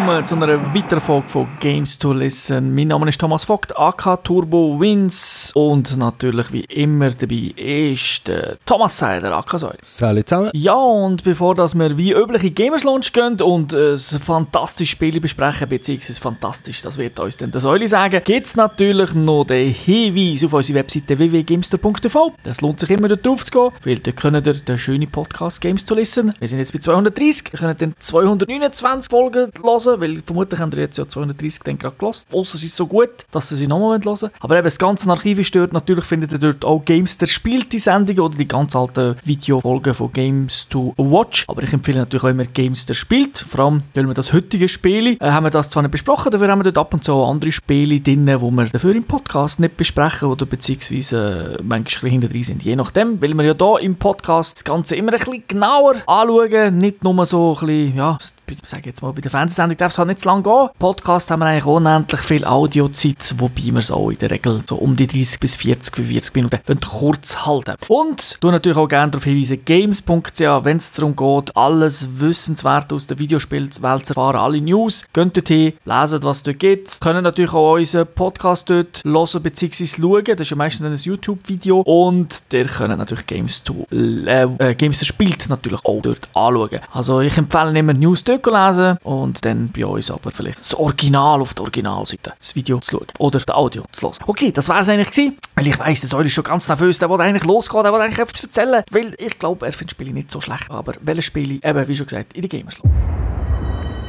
willkommen zu einer weiteren Folge von Games to Listen. Mein Name ist Thomas Vogt, AK Turbo Wins und natürlich wie immer dabei ist der Thomas Seiler, AK Säule. Salut zusammen. Ja, und bevor dass wir wie üblich in Gamers Launch gehen und ein fantastisches Spiel besprechen, beziehungsweise fantastisch, das wird uns dann der Säule sagen, gibt es natürlich noch den Hinweis auf unsere Webseite www.gamester.tv. Das lohnt sich immer dort drauf zu gehen, weil da könnt ihr den schönen Podcast Games to Listen. Wir sind jetzt bei 230, ihr könnt dann 229 Folgen hören, weil vermutlich haben wir jetzt ja 230 dann gerade gehört. Ausser es ist so gut, dass sie sie nochmal hören wollen. Aber eben, das ganze Archiv ist dort. Natürlich findet ihr dort auch Games der spielt die Sendungen oder die ganz alten Videofolgen von Games to Watch. Aber ich empfehle natürlich auch immer Games der spielt. Vor allem, weil wir das heutige Spiel, äh, haben wir das zwar nicht besprochen, dafür haben wir dort ab und zu auch andere Spiele drin, die wir dafür im Podcast nicht besprechen oder beziehungsweise äh, manchmal ein bisschen sind. Je nachdem, weil wir ja hier im Podcast das Ganze immer ein bisschen genauer anschauen, nicht nur so ein bisschen, ja, ich sage jetzt mal, bei der Fernsehsendung darf es halt nicht zu lange gehen. Podcast haben wir eigentlich unendlich viel Audiozeit, wobei wir es auch in der Regel so um die 30 bis 40, 40 Minuten kurz halten. Und du natürlich auch gerne darauf hinweisen, games.ch, wenn es darum geht, alles Wissenswerte aus der Videospielwelt zu erfahren, alle News, geht dort hin, lesen, was es dort gibt. Können natürlich auch unseren Podcast dort hören bzw. schauen, das ist ja meistens ein YouTube-Video und der können natürlich Games to, äh, äh, Games spielt natürlich auch dort anschauen. Also ich empfehle immer News dort lesen und dann bei uns aber vielleicht das Original auf der Originalseite, das Video zu schauen oder das Audio zu hören. Okay, das war es eigentlich gewesen, weil ich weiss, der Säule ist schon ganz nervös, der will eigentlich losgehen, der will eigentlich etwas erzählen, weil ich glaube, er findet Spiele nicht so schlecht, aber welche Spiele, eben wie schon gesagt, in die Gamers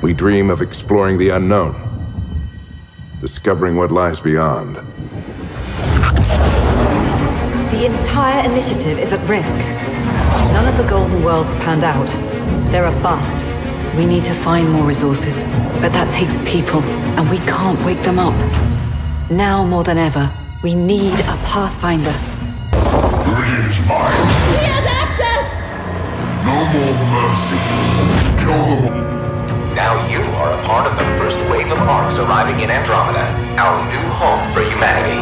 We dream of exploring the unknown, discovering what lies beyond. The entire initiative is at risk. None of the Golden Worlds panned out. They're a bust. We need to find more resources, but that takes people, and we can't wake them up. Now more than ever, we need a Pathfinder. Viridian is mine. He has access! No more mercy. Kill them all. Now you are a part of the first wave of arcs arriving in Andromeda, our new home for humanity.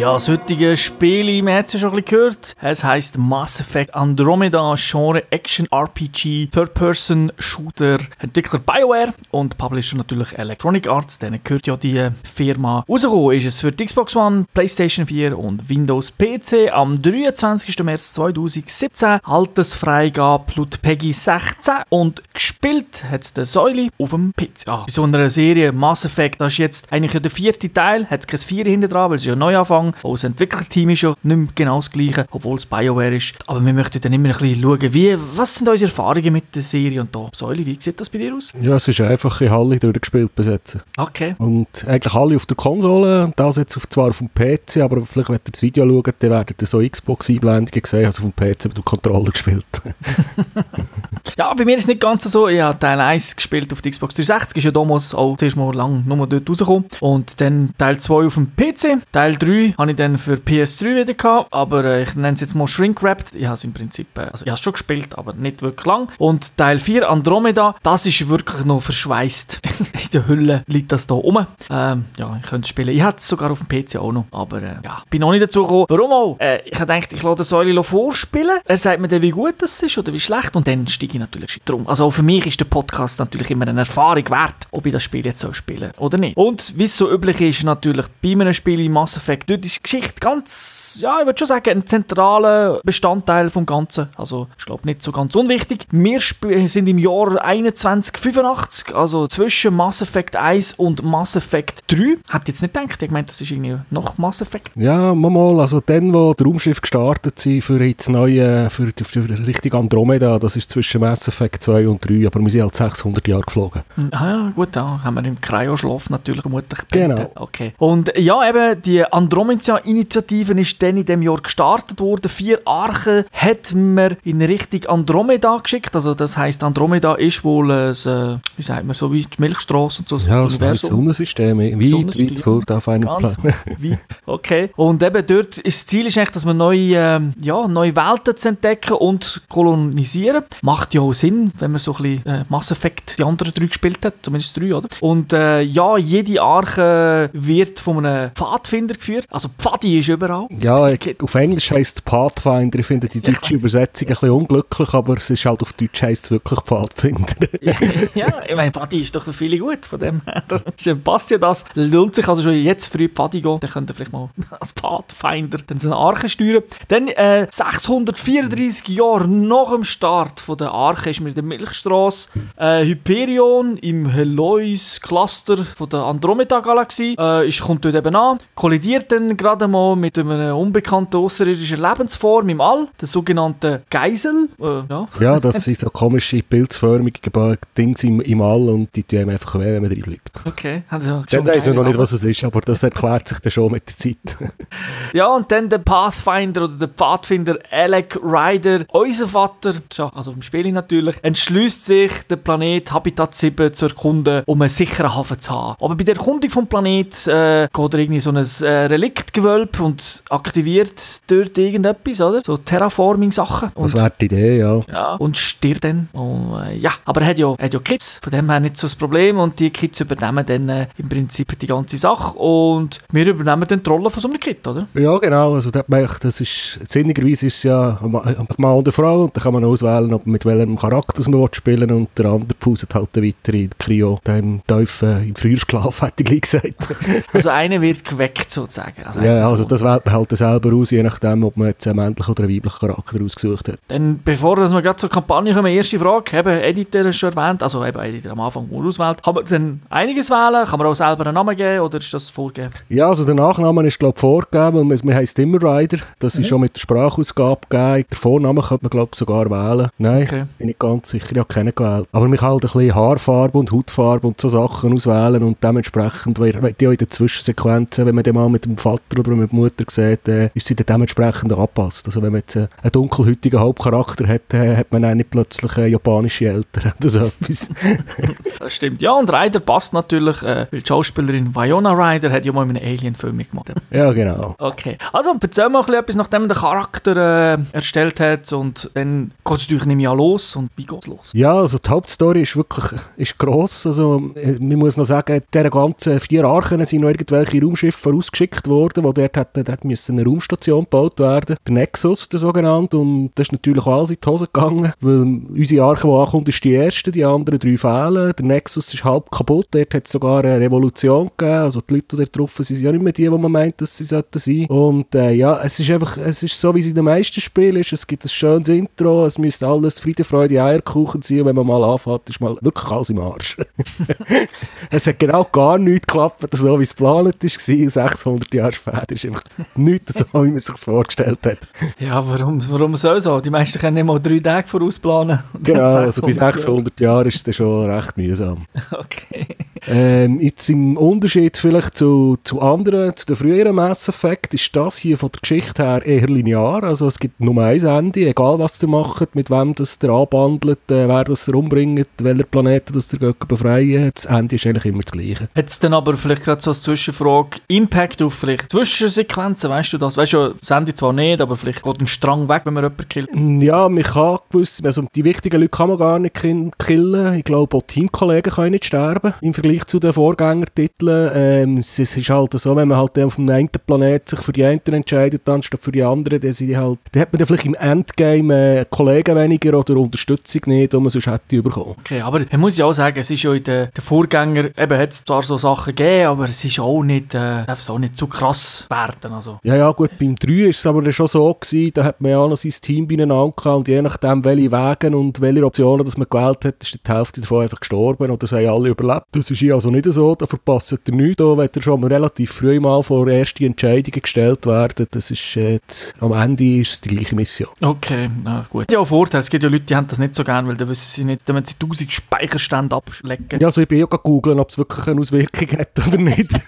Ja, das heutige Spiel, man hat es ja schon ein bisschen gehört. Es heisst Mass Effect Andromeda, Genre Action RPG, Third-Person Shooter, Entwickler BioWare und Publisher natürlich Electronic Arts, denen gehört ja die Firma. Rausgekommen ist es für die Xbox One, PlayStation 4 und Windows PC am 23. März 2017. Altersfreigabe laut Peggy 16 und gespielt hat es der Säule auf dem PC. Ah, bei so einer Serie Mass Effect, das ist jetzt eigentlich der vierte Teil, hat kein Vier hinter dran, weil es ja neu anfangen. Auch das Entwicklerteam ist ja nicht mehr genau das gleiche, obwohl es BioWare ist. Aber wir möchten dann immer ein bisschen schauen, wie, was sind unsere Erfahrungen mit der Serie und da. Säule, wie sieht das bei dir aus? Ja, es ist einfach in Halle durchgespielt besetzen. Okay. Und eigentlich alle auf der Konsole, das jetzt auf, zwar auf dem PC, aber vielleicht, wenn ihr das Video schaut, dann werdet ihr so Xbox-Einblendungen sehen, also auf dem PC mit dem Controller gespielt. Ja, bei mir ist es nicht ganz so. Ich habe Teil 1 gespielt auf der Xbox 360, ist ja damals auch zuerst mal lang nur dort rausgekommen. Und dann Teil 2 auf dem PC. Teil 3 habe ich dann für PS3 wieder gehabt, aber äh, ich nenne es jetzt mal Shrink-Wrapped. Ich habe es im Prinzip, äh, also ich schon gespielt, aber nicht wirklich lang. Und Teil 4 Andromeda, das ist wirklich noch verschweißt. In der Hülle liegt das da rum. Ähm, ja, ich könnte es spielen. Ich hatte es sogar auf dem PC auch noch, aber äh, ja, bin noch nicht dazu gekommen. Warum auch? Äh, ich habe gedacht, ich lasse Säule vorspielen. Er sagt mir dann, wie gut das ist oder wie schlecht und dann steige ich natürlich drum. Also auch für mich ist der Podcast natürlich immer eine Erfahrung wert, ob ich das Spiel jetzt so spielen oder nicht. Und wie es so üblich ist, natürlich bei einem Spiel in Mass Effect, die Geschichte ganz, ja, ich würde schon sagen, ein zentraler Bestandteil vom Ganzen. Also ich glaube nicht so ganz unwichtig. Wir sind im Jahr 2185, also zwischen Mass Effect 1 und Mass Effect 3. Hätte jetzt nicht gedacht, ich meine, das ist irgendwie noch Mass Effect. Ja, mal, mal, also dann, wo die Raumschiffe gestartet sind für jetzt neue, für, für Richtung Andromeda, das ist zwischen Mass Effect 2 und 3, aber wir sind halt 600 Jahre geflogen. Ah ja, gut, da haben wir im Kryoschlaf natürlich vermutlich Genau. Okay. Und ja, eben, die Andromeda-Initiative ist dann in dem Jahr gestartet worden. Vier Archen hat man in Richtung Andromeda geschickt. Also das heißt Andromeda ist wohl ein, äh, wie sagt man, so wie die Milchstraße und so. Ja, das neue Sonnensystem, weit, weit vor auf einem Ganz Plan. weit. Okay. Und eben dort ist das Ziel ist eigentlich, dass man neue, ähm, ja, neue Welten zu entdecken und kolonisieren. Macht ja auch Sinn, wenn man so ein bisschen äh, Mass Effect die anderen drei gespielt hat, zumindest drei, oder? Und äh, ja, jede Arche wird von einem Pfadfinder geführt. Also Also Pfadi ist überall. Ja, auf Englisch heisst es Pathfinder. Ich finde die deutsche Übersetzung ein bisschen unglücklich, aber es ist halt auf Deutsch heisst es wirklich Pfadfinder. ja, ich meine, Pfadi ist doch für viele gut, von dem her. Passt ja das. Lohnt sich also schon jetzt früh Pfadi gehen, dann könnt ihr vielleicht mal als Pathfinder dann so eine Arche steuern. Dann äh, 634 Jahre nach dem Start von der Arche ist mir der Milchstraße äh, Hyperion im Helois-Cluster von der Andromeda-Galaxie äh, ist, kommt dort eben an, kollidiert dann gerade mal mit einer unbekannten außerirdischen Lebensform im All, der sogenannten Geisel. Äh, ja. ja, das sind so komische, pilzförmige Dinge im, im All und die tun einem einfach weh, wenn man reinfliegt. Okay, also Dann weiß noch nicht, was es ist, aber das erklärt sich dann schon mit der Zeit. ja, und dann der Pathfinder oder der Pfadfinder Alec Ryder, unser Vater, also im Spiel natürlich, entschließt sich, den Planet Habitat 7 zu erkunden, um einen sicheren Hafen zu haben. Aber bei der Erkundung vom Planet äh, geht er irgendwie so ein äh, Reliktgewölbe und aktiviert dort irgendetwas, oder? So Terraforming-Sachen. Das wäre die Idee, ja. Ja, und stirbt dann. Und, äh, ja, aber er hat ja, hat ja Kids, von dem her nicht so das Problem und die Kids übernehmen dann äh, im Prinzip die ganze Sache und wir übernehmen dann die Rolle von so einem Kid, oder? Ja, genau. Also da merkt, das ist, sinnigerweise ist es ja ein Mann und eine Frau und da kann man auswählen, ob mit welchem Charakter man spielen will und der andere pfuset halt weiter in Kryo, dem Teufel im Frühschlaf, hätte ich gesagt. also einer wird geweckt sozusagen. Also ja, also das wählt man halt selber aus, je nachdem, ob man jetzt einen männlichen oder einen weiblichen Charakter ausgesucht hat. Dann, bevor wir gerade zur Kampagne kommen, erste Frage, eben Editor ist schon erwähnt, also eben Editor am Anfang, wo auswählt. Kann man dann einiges wählen? Kann man auch selber einen Namen geben oder ist das vorgegeben? Ja, also der Nachname ist glaube ich vorgegeben, weil wir heißt immer Rider. Das mhm. ist schon mit der Sprachausgabe gegeben. Der Vorname könnte man glaube ich sogar wählen. Nein, okay. bin ich ganz sicher, ich habe keinen gewählt. Aber mich halt ein bisschen Haarfarbe und Hautfarbe und so Sachen auswählen und dementsprechend, weil die auch in den Zwischensequenzen, wenn man den mal mit dem Vater oder mit Mutter sieht, äh, ist sie dann dementsprechend angepasst. Also wenn man jetzt äh, einen dunkelhäutigen Hauptcharakter hat, äh, hat man auch nicht plötzlich äh, japanische Eltern oder so etwas. das stimmt. Ja, und Ryder passt natürlich, äh, weil die Schauspielerin Viola Ryder hat ja mal in einem Alien-Film mitgemacht. ja, genau. Okay. Also, erzähl mal etwas, nachdem der Charakter äh, erstellt hat und dann geht es natürlich nicht mehr los und wie geht es los? Ja, also die Hauptstory ist wirklich ist gross. Also, man muss noch sagen, diese ganzen vier Archen sind noch irgendwelche Raumschiffe vorausgeschickt worden, wo dort, hat, dort müssen eine Raumstation gebaut werden. Der Nexus, der sogenannte. Und das ist natürlich auch alles in die Hose gegangen, weil unsere Arche, die ankommt, ist die erste, die anderen drei fehlen. Der Nexus ist halb kaputt, dort hat es sogar eine Revolution gegeben. Also die Leute, die dort drauf sind, sind ja nicht mehr die, die man meint, dass sie sollten sein. Und äh, ja, es ist einfach, es ist so, wie es in den meisten Spielen ist. Es gibt ein schönes Intro, es müsste alles Friede, Freude, Eierkuchen sein. Und wenn man mal anfängt, ist mal wirklich alles im Arsch. es hat genau gar nichts geklappt, so wie es geplant war. 600 Jahre später ist einfach nichts so, wie man sich vorgestellt hat. Ja, warum, warum soll so? Die meisten können nicht mal drei Tage vorausplanen. Genau, also bei 600 Jahren ist das schon recht mühsam. Okay. Ähm, jetzt im Unterschied vielleicht zu, zu anderen, zu den früheren Mass Effect, ist das hier von der Geschichte her eher linear. Also es gibt nur ein Ende, egal was ihr macht, mit wem das ihr anbandelt, äh, wer das ihr umbringt, welcher Planeten das ihr befreien. Das Ende ist eigentlich immer das gleiche. Hat es dann aber vielleicht gerade so als Zwischenfrage Impact auf vielleicht Zwischensequenzen, weißt du das? Weißt du, das Ende zwar nicht, aber vielleicht geht ein Strang weg, wenn man jemanden killt. Ja, man kann gewiss, also die wichtigen Leute kann man gar nicht killen. Ich glaube, auch Teamkollegen können nicht sterben im Vergleich zu den Vorgängertiteln. Ähm, es ist halt so, wenn man halt auf dem einen Planet sich für die einen entscheidet, anstatt für die anderen, dann, sind halt, dann hat man dann vielleicht im Endgame äh, Kollegen weniger oder Unterstützung nicht, die man sonst hätte bekommen. Okay, aber man muss ja auch sagen, es ist ja in den, den Vorgängern, eben hat es zwar so Sachen gegeben, aber es ist auch nicht, äh, auch nicht zu krass werden. Also. Ja, ja, gut, beim 3 ist es aber schon so gewesen, da hat man ja noch sein Team beieinander und je nachdem, welche Wege und welche Optionen das man gewählt hat, ist die Hälfte davon einfach gestorben oder sie haben alle überlebt. Das ist hier also nicht so, da verpasst ihr nichts, da wenn ihr schon relativ früh mal vor erste Entscheidungen gestellt werden, das ist jetzt, am Ende ist es die gleiche Mission. Okay, na gut. Ja, Vorteil, es gibt ja Leute, die haben das nicht so gerne, weil dann wissen sie nicht, wenn sie 1000 Speicherstände abschlecken. Ja, also ich bin ja googeln, ob es wirklich eine Auswirkung hat oder nicht.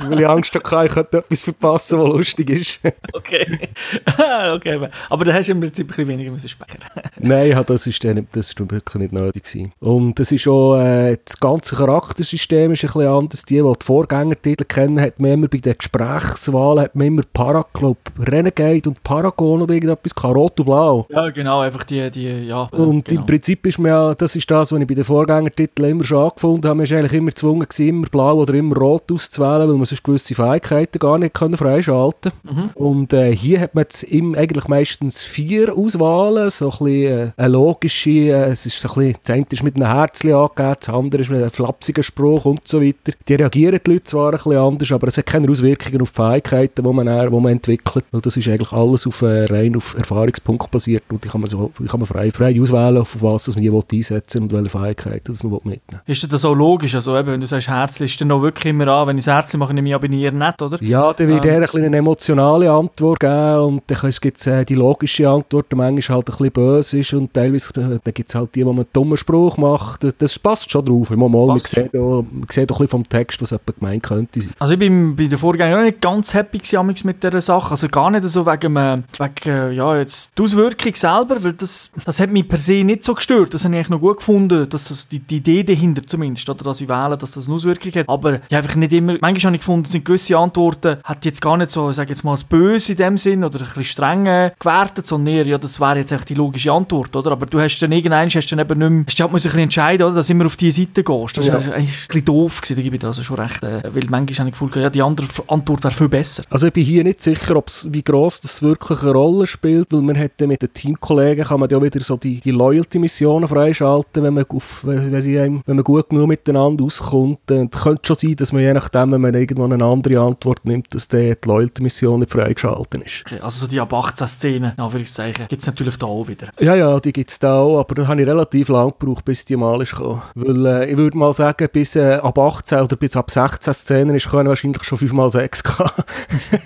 weil ich Angst hatte, ich könnte etwas verpassen, was lustig ist. okay. okay. Aber da hast du im Prinzip ein bisschen weniger müssen speichern. Nein, das ist, das ist wirklich nicht nötig gewesen. Und das ist auch, äh, das Ganze Charaktersystem ist ein bisschen anders. Die, die die Vorgängertitel kennen, hat man immer bei den Gesprächswahlen hat man immer Para, glaub, Renegade und Paragon oder irgendetwas, gehabt, Rot und Blau. Ja, genau, einfach die, die ja. Und genau. im Prinzip ist man ja, das ist das, was ich bei den Vorgängertiteln immer schon angefunden habe, man ist eigentlich immer gezwungen gewesen, immer blau oder immer rot auszuwählen, weil man sonst gewisse Fähigkeiten gar nicht können freischalten Mhm. Und äh, hier hat man jetzt eigentlich meistens vier Auswahlen, so ein bisschen äh, eine logische, äh, es ist so ein bisschen, das eine ist mit einem Herzchen angegeben, das andere ist mit einem flapsigen Spruch und so weiter. Die reagieren die Leute zwar ein bisschen anders, aber es hat keine Auswirkungen auf die Fähigkeiten, die man, dann, die man entwickelt, weil das ist eigentlich alles auf, äh, rein auf Erfahrungspunkt basiert und die kann man, so, die kann man frei, frei auswählen, auf was man die will einsetzen und welche Fähigkeiten das man will mitnehmen Ist das auch logisch? Also eben, wenn du sagst Herzli, ist dann noch wirklich immer an, wenn ich das Herzli mache, nehme ich aber nie nicht, oder? Ja, dann wird Ähm. er ein bisschen eine emotionale Antwort geben und dann gibt es äh, die logische Antwort, die manchmal halt ein bisschen böse ist und teilweise äh, gibt es halt die, man einen dummen Spruch macht. Das, passt schon drauf. Mal, mal, man, Man sieht auch ein bisschen vom Text, was jemand gemeint könnte sein. Also ich bin bei den Vorgängern auch nicht ganz happy gewesen, mit dieser Sache. Also gar nicht so wegen, äh, wegen äh, ja, jetzt die Auswirkung selber, weil das, das hat mich per se nicht so gestört. Das habe ich eigentlich noch gut gefunden, dass das die, die Idee dahinter zumindest, oder dass ich wähle, dass das eine Auswirkung hat. Aber ich einfach nicht immer, manchmal habe ich gefunden, sind gewisse Antworten, hat jetzt gar nicht so, ich sage jetzt mal, als böse in dem Sinn oder ein bisschen streng äh, gewertet, sondern eher, ja, das wäre jetzt echt die logische Antwort, oder? Aber du hast dann irgendwann, hast dann eben nicht mehr, hast halt ein bisschen entscheiden, oder, dass du immer auf diese Seite gehst. Das Ja. ist eigentlich ein bisschen doof gewesen, da gebe ich dir also schon recht, äh, weil manchmal habe ich das Gefühl, ja, die andere Antwort wäre viel besser. Also ich bin hier nicht sicher, ob's, wie gross das wirklich eine Rolle spielt, weil man hätte mit den Teamkollegen kann man ja wieder so die, die Loyalty-Missionen freischalten, wenn man, auf, wenn, sie einem, wenn man gut genug miteinander auskommt. Und es könnte schon sein, dass man je nachdem, wenn man irgendwann eine andere Antwort nimmt, dass die Loyalty-Mission nicht freigeschaltet ist. Okay, also so die ab 18 Szenen, Anführungszeichen, gibt es natürlich da auch wieder. Ja, ja, die gibt es da auch, aber da habe ich relativ lange gebraucht, bis die mal ist gekommen. Weil äh, ich würde mal sagen, bis äh, ab 18 oder bis ab 16 Szenen ist können wahrscheinlich schon 5 mal 6 gehabt.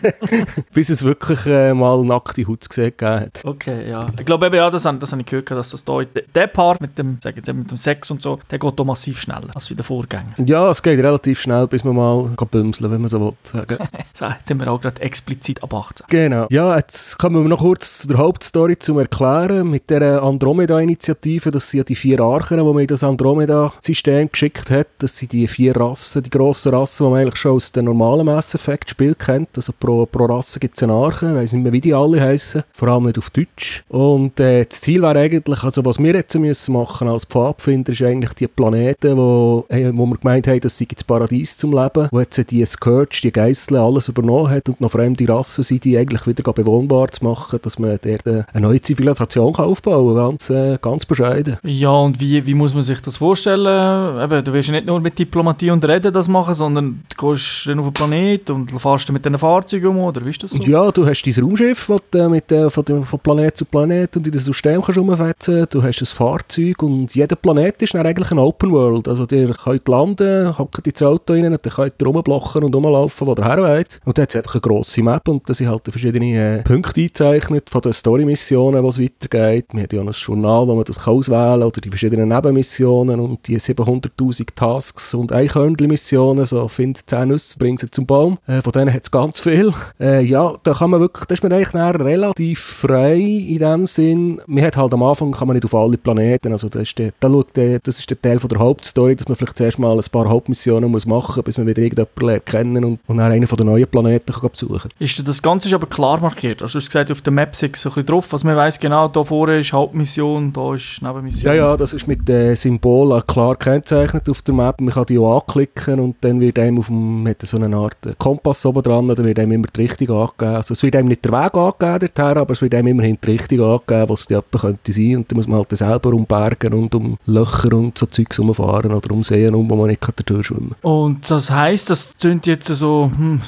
bis es wirklich äh, mal nackte Haut gesehen hat. Okay, ja. Ich glaube eben, ja, das, das habe ich gehört, dass das da, der Part mit dem, sag jetzt mit dem Sex und so, der geht da massiv schneller als wie der Vorgänger. Ja, es geht relativ schnell, bis man mal kann bümseln wenn man so will sagen. So, jetzt sind wir auch gerade explizit ab 18. Genau. Ja, jetzt kommen wir noch kurz zu der Hauptstory zum Erklären. Mit der Andromeda-Initiative, das sind ja die vier Archen, die man in das Andromeda-System geschickt hat. Das sind die vier Rassen, die grossen Rassen, die man eigentlich schon aus dem normalen Mass Effect-Spiel kennt. Also pro, pro Rasse gibt es eine Arche, ich weiss nicht mehr, wie die alle heißen. Vor allem nicht auf Deutsch. Und äh, das Ziel wäre eigentlich, also was wir jetzt müssen machen als Pfadfinder, ist eigentlich die Planeten, wo, äh, wo wir gemeint haben, das sei das Paradies zum Leben, wo jetzt die Scourge, die Geißel alles übernommen hat und noch fremde Rassen sind, die eigentlich wieder bewohnbar zu machen, dass man dort äh, eine neue Zivilisation kann aufbauen kann, ganz, äh, ganz bescheiden. Ja, und wie, wie muss man sich das vorstellen? Eben, du ja nicht nur mit Diplomatie und Reden das machen, sondern du gehst dann auf den Planet und fährst mit diesen Fahrzeugen um, oder wie ist das so? Ja, du hast dein Raumschiff, das du äh, mit, äh, von, von Planet zu Planet und in das System kannst rumfetzen. Du hast ein Fahrzeug und jeder Planet ist dann eigentlich ein Open World. Also ihr könnt landen, hockt ins Auto rein und dann könnt ihr rumblocken und rumlaufen, wo ihr her wollt. Und dann hat es einfach eine grosse Map und da sind halt verschiedene äh, Punkte eingezeichnet von den Story-Missionen, wo es weitergeht. Wir haben ja noch ein Journal, wo man das auswählen kann oder die verschiedenen Nebenmissionen und die 700'000 Tasks und Eichhörnchen-Missionen, so findet 10 Nüsse, bringt sie zum Baum. Äh, von denen hat es ganz viel. Äh, ja, da kann man wirklich, da ist man eigentlich relativ frei in dem Sinn. Man hat halt am Anfang kann man nicht auf alle Planeten, also das ist der, da schaut der, das ist der Teil von der Hauptstory, dass man vielleicht zuerst mal ein paar Hauptmissionen muss machen, bis man wieder irgendjemanden lernt kennen und, und dann einen von den neuen Planeten kann besuchen. Ist das Ganze ist aber klar markiert? Also du hast gesagt, auf der Map ist so ein bisschen drauf, also man weiss genau, da vorne ist Hauptmission, da ist Nebenmission. Ja, ja, das ist mit den Symbolen klar gekennzeichnet auf der Map. Man kann die auch anklicken und dann wird einem auf dem, so einer Art Kompass oben dran, da wird einem immer die Richtung angegeben. Also es wird einem nicht der Weg angegeben dorthin, aber es wird einem immerhin die Richtung angegeben, wo es die etwa könnte sein. Und dann muss man halt selber um Berge und um Löcher und so Zeugs rumfahren oder um Seen um, wo man nicht dadurch schwimmen kann. Und das heisst, das klingt jetzt so, hm,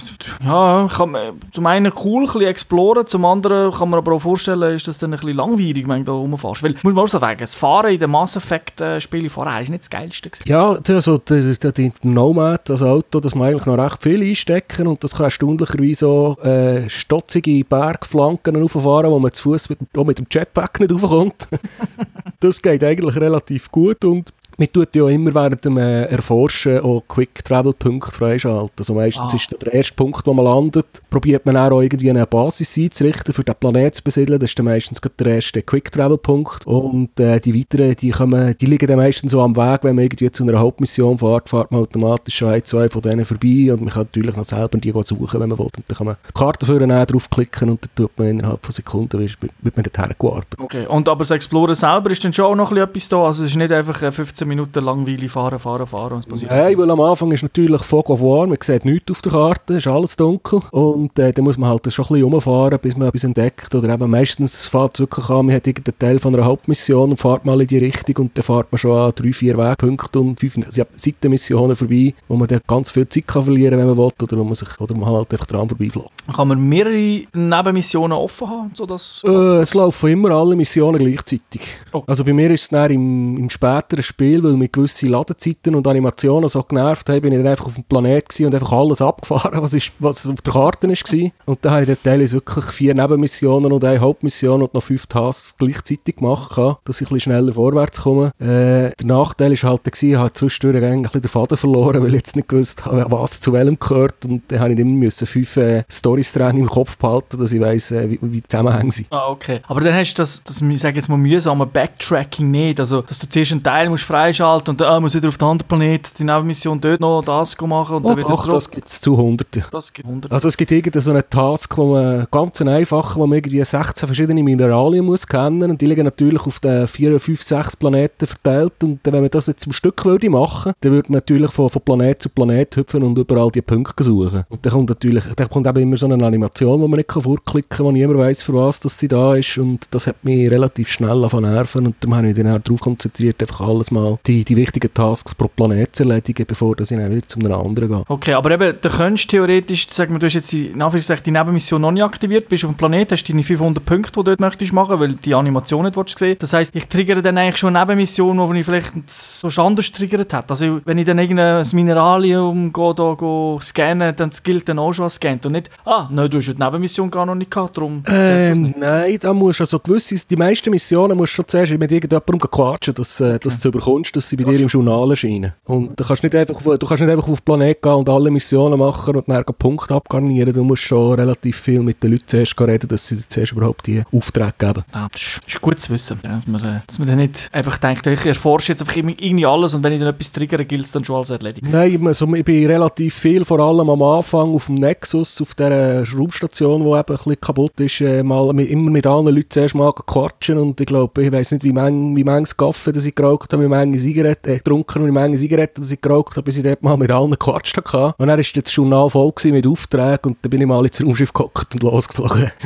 ja, kann man zum einen cool, ein bisschen exploren, zum anderen kann man aber auch vorstellen, ist das dann ein bisschen langweilig, wenn du da rumfährst. Weil, muss man auch so sagen, das Fahren in den Mass Effect-Spielen vorher ist nicht das Geilste gewesen. Ja, also der, der, der Nomad, das Auto, das man eigentlich noch recht viel einstecken und das kann erstaunlicherweise so äh, stotzige Bergflanken rauffahren, wo man zu Fuß mit, auch mit dem Jetpack nicht raufkommt. das geht eigentlich relativ gut und man tut ja immer während dem äh, Erforschen auch Quick-Travel-Punkte freischalten. Also meistens Ah. ist der erste Punkt, wo man landet, probiert man auch irgendwie eine Basis einzurichten, für den Planeten zu besiedeln. Das ist dann meistens der erste Quick-Travel-Punkt. Und äh, die weiteren, die, kommen, die liegen dann meistens so am Weg, wenn man irgendwie zu einer Hauptmission fährt, fährt man automatisch ein, zwei von denen vorbei und man kann natürlich noch selber die suchen, wenn man will. Und dann kann man die Karte für einen draufklicken und dann tut man innerhalb von Sekunden, wird man dorthin gewartet. Okay. Und aber das Exploren selber ist dann schon auch noch etwas da. Also es ist nicht einfach äh, 15 Minuten langweilig fahren, fahren, fahren und es passiert. Nein, weil am Anfang ist natürlich Fog of War, man sieht nichts auf der Karte, ist alles dunkel und äh, dann muss man halt schon ein bisschen rumfahren, bis man etwas entdeckt oder eben meistens fährt es wirklich an, man hat irgendeinen Teil von einer Hauptmission und fährt mal in die Richtung und dann fährt man schon an drei, vier Wegpunkte und fünf Seitenmissionen vorbei, wo man dann ganz viel Zeit kann verlieren wenn man will oder wo man sich oder man halt einfach dran vorbeifliegt. Kann man mehrere Nebenmissionen offen haben, sodass... Äh, es laufen immer alle Missionen gleichzeitig. Oh. Also bei mir ist es dann im, im späteren Spiel, weil mich gewisse Ladezeiten und Animationen so genervt haben, bin ich dann einfach auf dem Planet und einfach alles abgefahren, was, ist, was auf der Karte war. Und dann habe ich dann teilweise wirklich vier Nebenmissionen und eine Hauptmission und noch fünf Tasks gleichzeitig gemacht, dass ich ein bisschen schneller vorwärts komme. Äh, der Nachteil war halt, gewesen, ich habe zwischendurch eigentlich den Faden verloren, weil ich jetzt nicht gewusst habe, was zu welchem gehört und dann habe ich immer müssen fünf äh, Storys im Kopf behalten, dass ich weiss, äh, wie, wie die Zusammenhänge sind. Ah, okay. Aber dann hast du das, das ich sage jetzt mal, mühsame Backtracking nicht. Also, dass du zuerst einen Teil musst freischalten und dann musst du wieder auf den anderen Planet die Nebenmission dort noch das machen und Oh, dann wieder doch, zurück. das gibt es zu Hunderten. Das gibt 100. Also es gibt irgendeinen so einen Task, wo man ganz einfach, wo man irgendwie 16 verschiedene Mineralien muss kennen und die liegen natürlich auf den 4, 5, 6 Planeten verteilt und dann, wenn man das jetzt zum Stück würde machen, dann würde man natürlich von, von Planet zu Planet hüpfen und überall die Punkte suchen. Und dann kommt natürlich, dann kommt eben immer so eine Animation, wo man nicht vorklicken kann, wo niemand weiß für was dass sie da ist und das hat mich relativ schnell von nerven und darum habe ich mich dann auch darauf konzentriert, einfach alles mal die, die wichtigen Tasks pro Planet zu erledigen, bevor dass ich dann wieder zu einem anderen gehe. Okay, aber eben, du könntest theoretisch, sagen wir, du hast jetzt die, in Anführungszeichen die Nebenmission noch nicht aktiviert, bist auf dem Planet, hast deine 500 Punkte, die du dort möchtest machen, weil die Animation nicht willst sehen. Das heisst, ich triggere dann eigentlich schon eine Nebenmission, die ich vielleicht so anders triggert hätte. Also wenn ich dann irgendein Mineralium gehe, da, gehe scannen, dann das gilt dann auch schon als scannt und nicht, ah, nein, du hast ja die Nebenmission gar noch nicht gehabt, darum das Ähm, nein, da musst du also gewisse, die meisten Missionen musst du schon zuerst mit irgendjemandem quatschen, dass, äh, dass du überkommst, dass sie bei dir im Journal erscheinen. Und du kannst nicht einfach, auf- du kannst nicht einfach auf den Planet gehen und alle Missionen machen und dann Punkte abgarnieren. Du musst schon relativ viel mit den Leuten zuerst reden, dass sie dir zuerst überhaupt die Aufträge geben. Ja, das ist- gut zu wissen, ja, dass, man, dass man dann nicht einfach denkt, ich erforsche jetzt einfach irgendwie alles und wenn ich dann etwas triggere, gilt es dann schon als erledigt. Nein, ich- also, ich bin relativ viel, vor allem am Anfang auf dem Nexus, auf der Schraubstation, die eben ein bisschen kaputt ist, äh, mal immer mit allen Leuten zuerst mal quatschen und ich glaube, ich weiß nicht, wie mange wie manches Kaffee das ich geraucht habe, wie mange Zigaretten, äh, getrunken und wie mange Zigaretten das ich geraucht habe, bis ich dort mal mit allen gequatscht habe. Und dann war das Journal voll mit Aufträgen und dann bin ich mal ins Raumschiff gehockt und losgeflogen.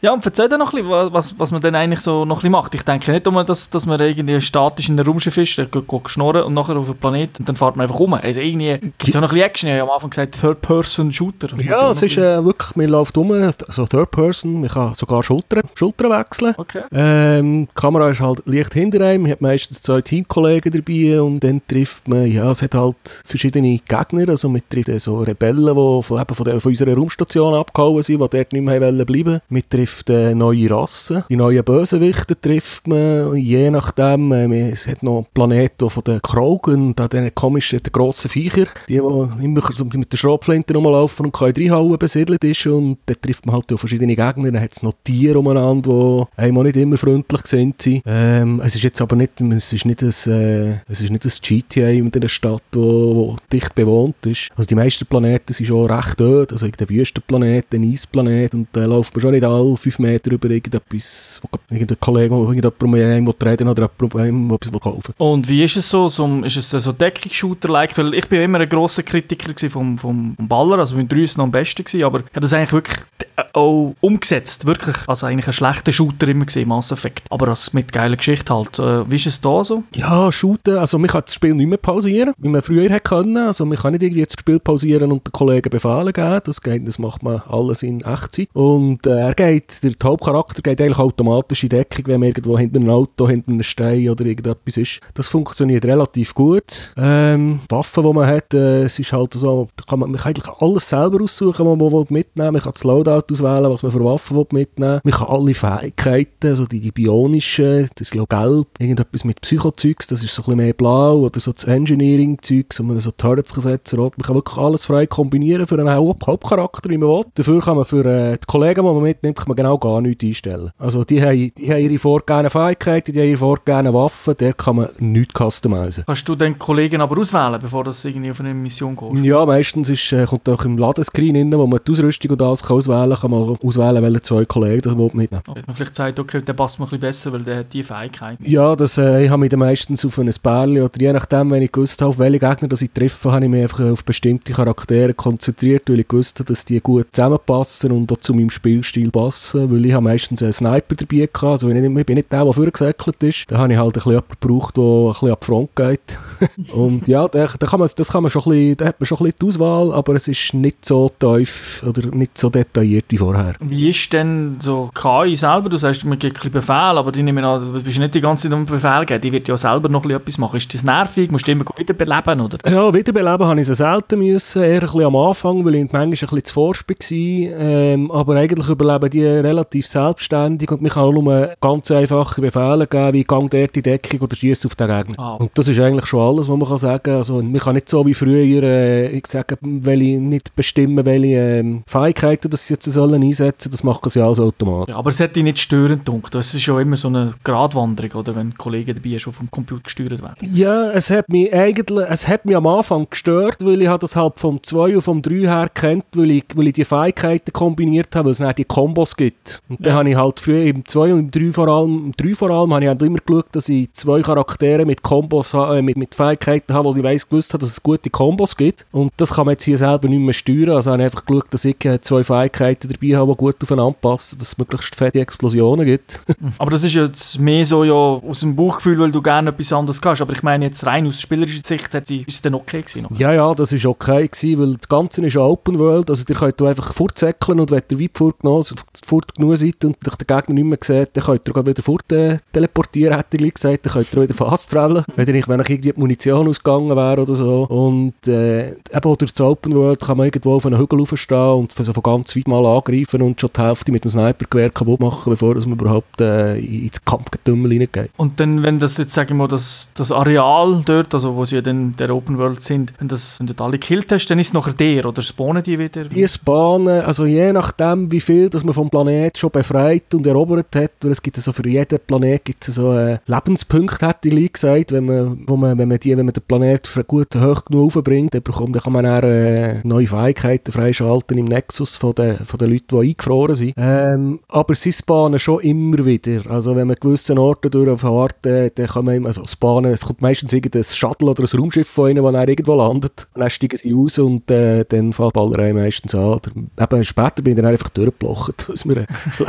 Ja, und erzähl dann noch ein bisschen, wa- was, was man dann eigentlich so noch ein bisschen macht. Ich denke nicht nur, dass, dass man irgendwie statisch in einem Raumschiff ist, dann geht, geht schnorren und nachher auf den Planet und dann fährt man einfach rum. Also irgendwie gibt es auch noch ein bisschen Action. Ich habe am Anfang gesagt, Third-Person-Shooter. ja, es ist äh, wirklich, man läuft um, so Third Person, man kann sogar Schultern, Schultern wechseln. Okay. Ähm, die Kamera ist halt leicht hinter einem, man hat meistens zwei Teamkollegen dabei und dann trifft man, ja, es hat halt verschiedene Gegner, also man trifft äh, so Rebellen, die von, eben von, der, von unserer Raumstation abgehauen sind, die dort nicht mehr wollen bleiben. Man trifft äh, neue Rassen, die neuen Bösewichte trifft man, je nachdem, äh, es hat noch Planeten von den Krogen, da diesen komischen, den grossen Viecher, die, die immer mit der Schrotflinte rumlaufen und können reinhauen, besiedelt ist. Und dann trifft man halt auch verschiedene Gegner, dann hat es noch Tiere umeinander, die einem auch nicht immer freundlich sind. Ähm, es ist jetzt aber nicht, es ist nicht ein, äh, es ist nicht ein GTA in dieser Stadt, wo, wo dicht bewohnt ist. Also die meisten Planeten sind schon recht dort, also irgendein Wüstenplanet, ein Eisplanet und da läuft man schon nicht alle fünf Meter über irgendetwas, wo irgendein Kollege, mit einem will reden oder der einem etwas will kaufen Und wie ist es so? so ist es so Deckungsshooter-like? Weil ich bin ja immer ein grosser Kritiker vom, vom, Baller, also mit 3 ist noch am besten gewesen, aber ich habe das eigentlich wirklich äh, auch umgesetzt, wirklich. Also eigentlich ein schlechter Shooter immer gesehen, Mass Effect. Aber als mit geiler Geschichte halt. Äh, wie ist es da so? Ja, shooten, also man kann das Spiel nicht mehr pausieren, wie man früher hätte können. Also man kann nicht irgendwie das Spiel pausieren und den Kollegen Befehle geben. Das, geht, das macht man alles in Echtzeit. Und äh, er geht, der Hauptcharakter geht eigentlich automatisch in Deckung, wenn man irgendwo hinter einem Auto, hinter einem Stein oder irgendetwas ist. Das funktioniert relativ gut. Ähm, Waffen, die man hat, äh, es ist halt so, kann man, man kann eigentlich alles selber aussuchen, was man mitnehmen will. Man kann das Loadout auswählen, was man für Waffen mitnehmen will. Man kann alle Fähigkeiten, also die, die bionischen, das ist glaube gelb, irgendetwas mit Psychozeugs, das ist so ein bisschen mehr blau oder so das Engineering-Zeug, wo man so Turrets setzen. Man kann wirklich alles frei kombinieren für einen Haupt Hauptcharakter, wie man will. Dafür kann man für äh, die Kollegen, die man mitnimmt, kann man genau gar nichts einstellen. Also die haben, die haben ihre vorgegebenen Fähigkeiten, die haben ihre vorgegebenen Waffen, der kann man nichts customizen. Kannst du den Kollegen aber auswählen, bevor du irgendwie auf eine Mission gehst? Ja, meistens ist, äh, kommt auch im Ladescreen rein, wo man die Ausrüstung und alles kann auswählen kann, kann man auswählen, welche zwei Kollegen das mitnehmen Okay. Man vielleicht sagt, okay, der passt mir ein bisschen besser, weil der hat die Fähigkeit. Ja, das, äh, ich habe mich dann meistens auf ein Bärli oder je nachdem, wenn ich gewusst habe, auf welche Gegner das ich treffe, habe ich mich einfach auf bestimmte Charaktere konzentriert, weil ich gewusst habe, dass die gut zusammenpassen und auch zu meinem Spielstil passen, weil ich habe meistens einen Sniper dabei gehabt, also ich, ich bin nicht der, der vorgesäckelt ist, da habe ich halt ein jemanden gebraucht, der ein bisschen an die Front geht. und ja, da, da kann man, das kann man schon ein bisschen, da hat man schon ein bisschen die Auswahl, aber es ist nicht so tief oder nicht so detailliert wie vorher. Wie ist denn so KI selber? Du sagst, man gibt ein bisschen Befehl, aber die nehmen an, du bist nicht die ganze Zeit um Befehl geben. Die wird ja selber noch ein bisschen etwas machen. Ist das nervig? Musst du immer wiederbeleben, oder? Ja, wiederbeleben habe ich sie selten müssen, eher ein bisschen am Anfang, weil ich manchmal ein bisschen zu forsch war. Ähm, aber eigentlich überleben die relativ selbstständig und man kann auch nur ganz einfache Befehle geben, wie «Gang dort in die Deckung» oder «Schieß auf den Gegner». Ah. Und das ist eigentlich schon alles, was man kann sagen kann. Also man kann nicht so wie früher äh, ich sage, welche, nicht bestimmen, welche ähm, Fähigkeiten das sie jetzt sollen einsetzen das machen sie alles automatisch. Ja, aber es hat dich nicht störend gedacht. Es ist ja immer so eine Gratwanderung, oder? Wenn Kollegen dabei sind, die vom Computer gesteuert werden. Ja, es hat mich eigentlich, es hat mich am Anfang gestört, weil ich das halt vom 2 und vom 3 her kennt, weil ich, weil ich die Fähigkeiten kombiniert habe, weil es dann die Kombos gibt. Und dann habe ich halt früher im 2 und im 3 vor allem, im 3 vor allem, habe ich halt immer geschaut, dass ich zwei Charaktere mit Kombos, äh, mit, mit Fähigkeiten habe, wo ich weiss, gewusst habe, dass es gute Kombos gibt. Und das kann man jetzt hier selber nicht mehr steuern. Also habe ich einfach geschaut, dass ich äh, zwei Fähigkeiten dabei habe, die gut aufeinander passen, dass es möglichst fette Explosionen gibt. Aber das ist jetzt mehr so ja aus dem Bauchgefühl, weil du gerne etwas anderes kannst. Aber ich meine jetzt rein aus spielerischer Sicht hat sie, ist es dann okay gewesen. Noch? Ja, ja, das ist okay gewesen, weil das Ganze ist eine Open World, also ihr könnt einfach fortzäckeln und wenn ihr weit fort genug, fort genug seid und euch den Gegner nicht mehr seht, dann könnt ihr gerade wieder fort äh, teleportieren, hat er gleich gesagt, dann könnt ihr wieder fast travelen, wenn nicht, wenn euch irgendwie die Munition ausgegangen wäre oder so. Und äh, eben durch das Open World kann man irgendwo auf einen Hügel raufstehen und von, so von ganz weit mal angreifen und schon die Hälfte mit dem Snipergewehr kaputt machen, bevor dass man überhaupt äh, ins Kampfgetümmel reingeht. Und dann, wenn das jetzt, sagen wir mal, das, das Areal dort, also wo sie in der Open World sind, wenn, das, wenn du alle gekillt hast, dann ist es nachher der oder spawnen die wieder? Die Bahnen, also je nachdem, wie viel dass man vom Planet schon befreit und erobert hat, weil es gibt so für jeden Planet gibt es so einen Lebenspunkt, hätte ich gesagt, wenn man, wo man, wenn man die, wenn man den Planet gut hoch genug aufbringt, dann, bekommt, dann kann man dann, äh, neue Fähigkeiten freischalten im Nexus von den, von den Leuten, die eingefroren sind. Ähm, aber sie spawnen schon immer wieder. Also wenn man gewissen Orten durchfährt, äh, dann kann man, also spawnen, es kommt meistens irgendein Shuttle oder ein Raumschiff von ihnen, das dann irgendwo landet. Und dann steigen sie aus und äh, dann fällt die Ballerei meistens an. Oder, eben, später bin ich dann einfach durchgeblocht, was mir äh,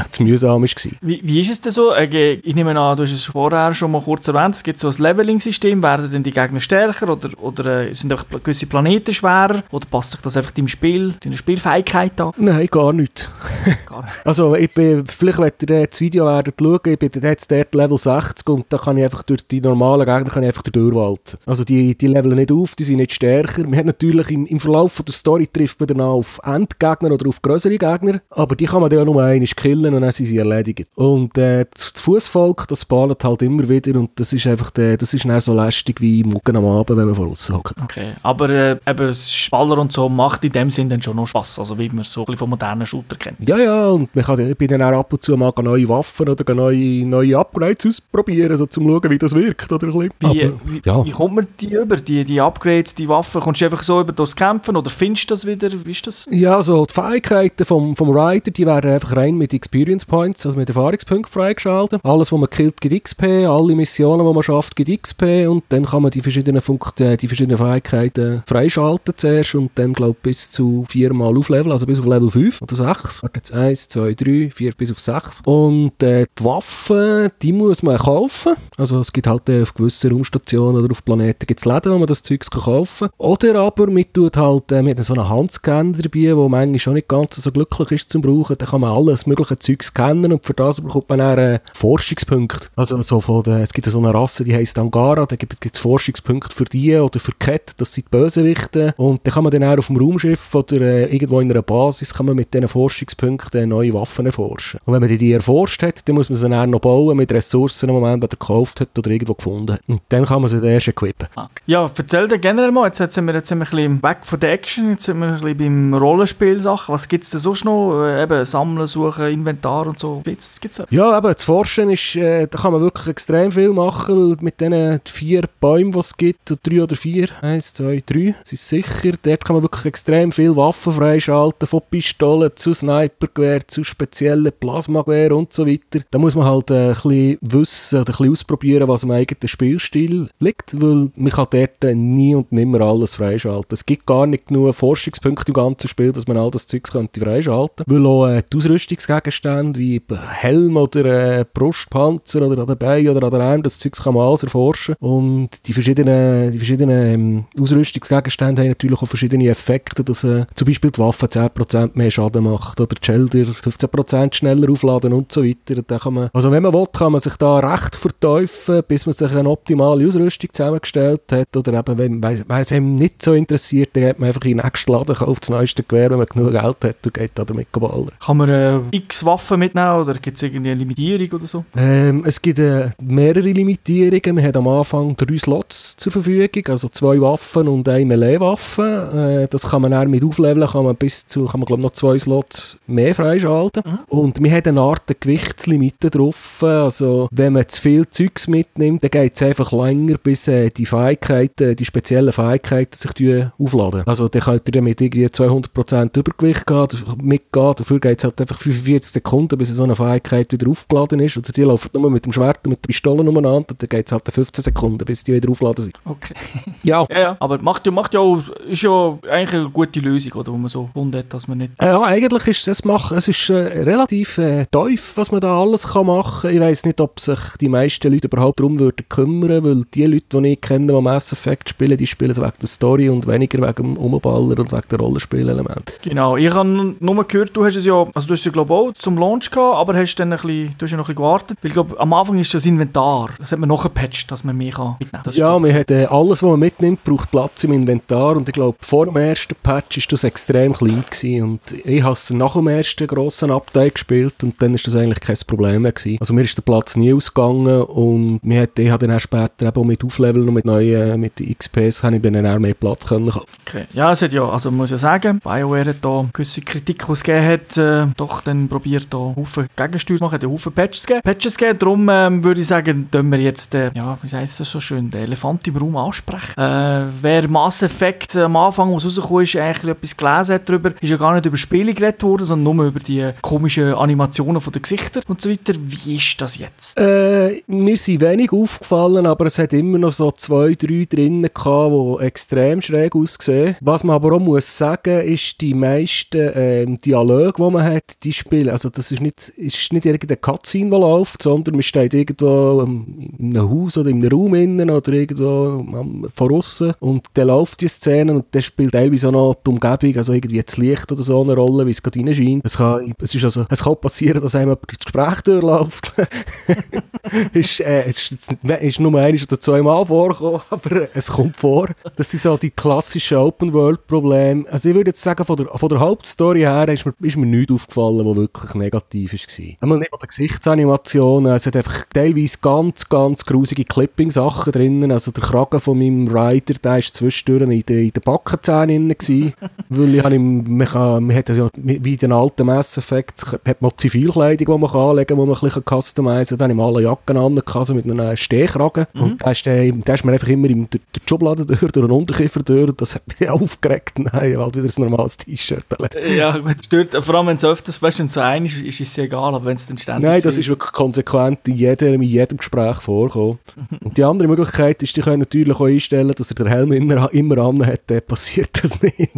zu mühsam war. Wie, wie ist es denn so? Äh, Ich nehme an, du hast es vorher schon mal kurz erwähnt, es gibt so ein Leveling-System. Werden denn die Gegner stärker oder, oder äh, sind einfach gewisse Planeten schwerer? Oder passt sich das einfach deinem Spiel, deiner Spielfähigkeit an? Nein, gar nicht. Gar nicht. Also ich bin, vielleicht wenn ihr das Video werdet schauen, ich bin jetzt dort Level 60 und da kann ich einfach durch die normalen Gegner ich einfach durchwalzen. Also die, die leveln nicht auf, die sind nicht stärker. Man hat natürlich im, im Verlauf von der Story trifft man dann auch auf Endgegner oder auf größere Gegner, aber die kann man dann auch nur einmal killen und dann sind sie erledigt. Und äh, das Fußvolk, das spawnt halt immer wieder und das ist einfach, der, das ist dann so lästig wie Mucken am Abend, wenn man von außen hockt. Okay, aber äh, eben das Spaller und so macht in dem Sinn dann schon noch Spass, also wie man es so ein bisschen von modernen Shooter kennt. Ja, ja, und man kann, ich bin dann auch ab und zu mal neue Waffen oder neue, neue Upgrades ausprobieren, so zum schauen, wie das wirkt. Oder ein bisschen. Wie, Aber, wie, ja. wie kommt man die über, die, die Upgrades, die Waffen? Kommst du einfach so über das Kämpfen oder findest du das wieder? Wie ist das? Ja, also die Fähigkeiten vom, vom Rider, die werden einfach rein mit Experience Points, also mit Erfahrungspunkten freigeschaltet. Alles, was man killt, gibt XP, alle Missionen, die man schafft, gibt XP und dann kann man die verschiedenen, Funkt äh, die verschiedenen Fähigkeiten freischalten zuerst und dann, glaube ich, bis zu viermal aufleveln, also bis auf Level 5 oder 6. Warte jetzt 1, 2, 3, 4 bis auf 6. Und äh, die Waffen, die muss man kaufen. Also es gibt halt äh, auf gewissen Raumstationen oder auf Planeten gibt's Läden, wo man das Zeug kaufen kann. Oder aber man tut halt äh, mit so einem Handscanner dabei, der manchmal schon nicht ganz so glücklich ist zum Brauchen. Dann kann man alles mögliche Zeug scannen und für das bekommt man dann äh, Forschungspunkte. Also so von der, es gibt so eine Rasse, die heisst Angara, da gibt es Forschungspunkte für die oder für Cat, das sind die Bösewichte. Und dann kann man dann auch auf dem Raumschiff oder äh, irgendwo in einer Basis kann man mit diesen Forschungspunkten äh, neue Waffen erforschen. Und wenn man die, die erforscht hat, dann muss man sie dann noch bauen mit Ressourcen, die man gekauft hat oder irgendwo gefunden gefunden hat. Und dann kann man sie erst equippen. Ja, erzähl dir generell mal, jetzt sind wir, jetzt sind wir ein bisschen weg von der Action, jetzt sind wir ein bisschen beim Rollenspiel-Sachen. Was gibt es denn sonst noch? Äh, eben Sammeln, Suchen, Inventar und so. Gibt's, gibt's so? Ja, aber zu forschen ist, äh, da kann man wirklich extrem viel machen, weil mit diesen vier Bäumen, die es gibt, drei oder vier, eins, zwei, drei, sind sicher, dort kann man wirklich extrem viel Waffen freischalten, von Pistolen zu Snipergewehr, zu speziellen Plasmagewehr und so weiter. Da muss man halt äh, ein bisschen wissen oder ein bisschen ausprobieren, was am eigenen Spielstil liegt, weil man kann dort nie und nimmer alles freischalten. Es gibt gar nicht genug Forschungspunkte im ganzen Spiel, dass man all das Zeugs könnte freischalten. Weil auch äh, die Ausrüstungsgegenstände wie Helm oder äh, Brustpanzer oder an den Beinen oder an der Arm, das Zeugs kann man alles erforschen. Und die verschiedenen, die verschiedenen ähm, Ausrüstungsgegenstände haben natürlich auch verschiedene Effekte, dass äh, zum Beispiel die Waffe 10% mehr Schaden macht oder die Schilder 15% schneller aufladen und so weiter. Da kann man, also wenn man will, kann man sich da recht verteufeln, bis man sich eine optimale Ausrüstung zusammengestellt hat oder eben, wenn, weil es einem nicht so interessiert, dann geht man einfach in den nächsten Laden, kauft das neueste Gewehr, wenn man genug Geld hat und geht da damit ballern. Kann man äh, x Waffen mitnehmen oder gibt es irgendwie eine Limitierung oder so? Ähm, es gibt äh, mehrere Limitierungen. Wir haben am Anfang drei Slots zur Verfügung, also zwei Waffen und eine Melee-Waffe. Äh, das kann man dann mit Aufleveln, kann man bis zu, kann man glaube noch zwei Slots mehr freischalten. Mhm. Und wir haben eine Art Gewichtslimite drauf. Also wenn man zu viel Zeugs mitnimmt, dann geht es einfach länger, bis äh, die Fähigkeiten, die speziellen Fähigkeiten sich aufladen. Also dann könnt ihr mit irgendwie 200% Übergewicht gehen, mitgehen. Dafür geht es halt einfach 45 Sekunden, bis so eine Fähigkeit wieder aufgeladen ist. Oder die laufen nur mit dem Schwert und mit der Pistole umeinander. Dann geht es halt 15 Sekunden, bis die wieder aufladen sind. Okay. Ja. ja, ja. Aber macht ja, macht ja auch, ist ja eigentlich eine gute Lösung, oder, wo man so gefunden hat, dass man nicht... Ja, eigentlich ist es, mach, es ist äh, relativ äh, tief, was man da alles kann machen kann. Ich weiß nicht, ob sich die meisten Leute überhaupt darum würden kümmern, weil die Leute, die ich kenne, die Mass Effect spielen, die spielen es wegen der Story und weniger wegen dem Umballer und wegen der Rollenspielelement. Genau, ich habe nur gehört, du hast es ja, also du hast es ja glaube auch zum Launch gehabt, aber hast dann ein bisschen, du hast ja noch ein bisschen gewartet, weil ich glaube, am Anfang ist das Inventar, das hat man noch gepatcht, dass man mehr kann mitnehmen kann. Ja, man hat, äh, alles, was man mitnimmt, braucht Platz im Inventar und ich glaube, vor dem ersten Patch ist das extrem klein gewesen und ich habe es nach dem ersten grossen Update gespielt und dann ist das eigentlich kein Problem mehr gewesen. Also mir ist der Platz nie ausgegangen und mir hat, ich habe dann auch später eben mit Aufleveln und mit neuen, mit XPs habe ich dann auch mehr Platz können Okay, ja, es hat ja, also muss ja sagen, BioWare hat da gewisse Kritik ausgegeben hat, äh, doch dann probiert da Haufen Gegensteuer zu machen, hat ja Haufen Patches gegeben. Patches gegeben, darum ähm, würde ich sagen, tun wir jetzt, äh, ja, wie heißt das so schön, den Elefant im Raum ansprechen. Äh, wer Mass Effect am Anfang, was rausgekommen ist, eigentlich etwas gelesen hat darüber, ist ja gar nicht über Spiele geredet worden, sondern nur über die komischen Animationen von den Gesichtern und so weiter. Wie ist das jetzt? Äh, mir sind wenig aufgefallen, aber es hat immer noch so zwei, drei drinnen gehabt, die extrem schräg aussehen. Was man aber auch muss sagen, ist, die meisten ähm, Dialoge, die man hat, die spielen, also das ist nicht, ist nicht irgendeine Cutscene, die läuft, sondern man steht irgendwo in einem Haus oder in einem Raum innen oder irgendwo von außen und dann läuft die Szene und dann spielt teilweise auch noch die Umgebung, also irgendwie das Licht oder so eine Rolle, wie es gerade reinscheint. Es kann, es ist also, es kann passieren, dass einem das Gespräch durchläuft. ist, äh, ist, ist nur ein oder zweimal vorgekommen, aber es kommt vor. Das sind so die klassischen Open-World-Probleme. Also ich würde jetzt sagen, von der, von der Hauptstory her ist mir, ist mir nichts aufgefallen, was wirklich negativ war. Einmal nicht von den Gesichtsanimationen, es hat einfach teilweise ganz, ganz grusige Clipping-Sachen drinnen. Also der Kragen von meinem Rider, der war zwischendurch in den, in den Backenzähnen drin, weil ich habe ihm, man, kann, man hat ja, wie den alten Mass Effect, hat man Zivilkleidung, die man kann anlegen kann, die man ein bisschen customizen kann. Dann habe ich alle Jacken an, also mit einem Stehkragen. Mhm. Und da ist, der, da ist mir einfach immer in der, der Schublade durch, durch einen Unterkiefer durch. Das hat mich aufgeregt. Ich halt wieder ein normales T-Shirt. Ja, stört, vor allem wenn es öfters, weißt, wenn es so ein ist, ist es egal, aber wenn es dann ständig Nein, das ist wirklich konsequent in jedem, in jedem Gespräch vorkommen. Und die andere Möglichkeit ist, die können natürlich auch einstellen, dass er den Helm immer, immer an hat, dann passiert das nicht.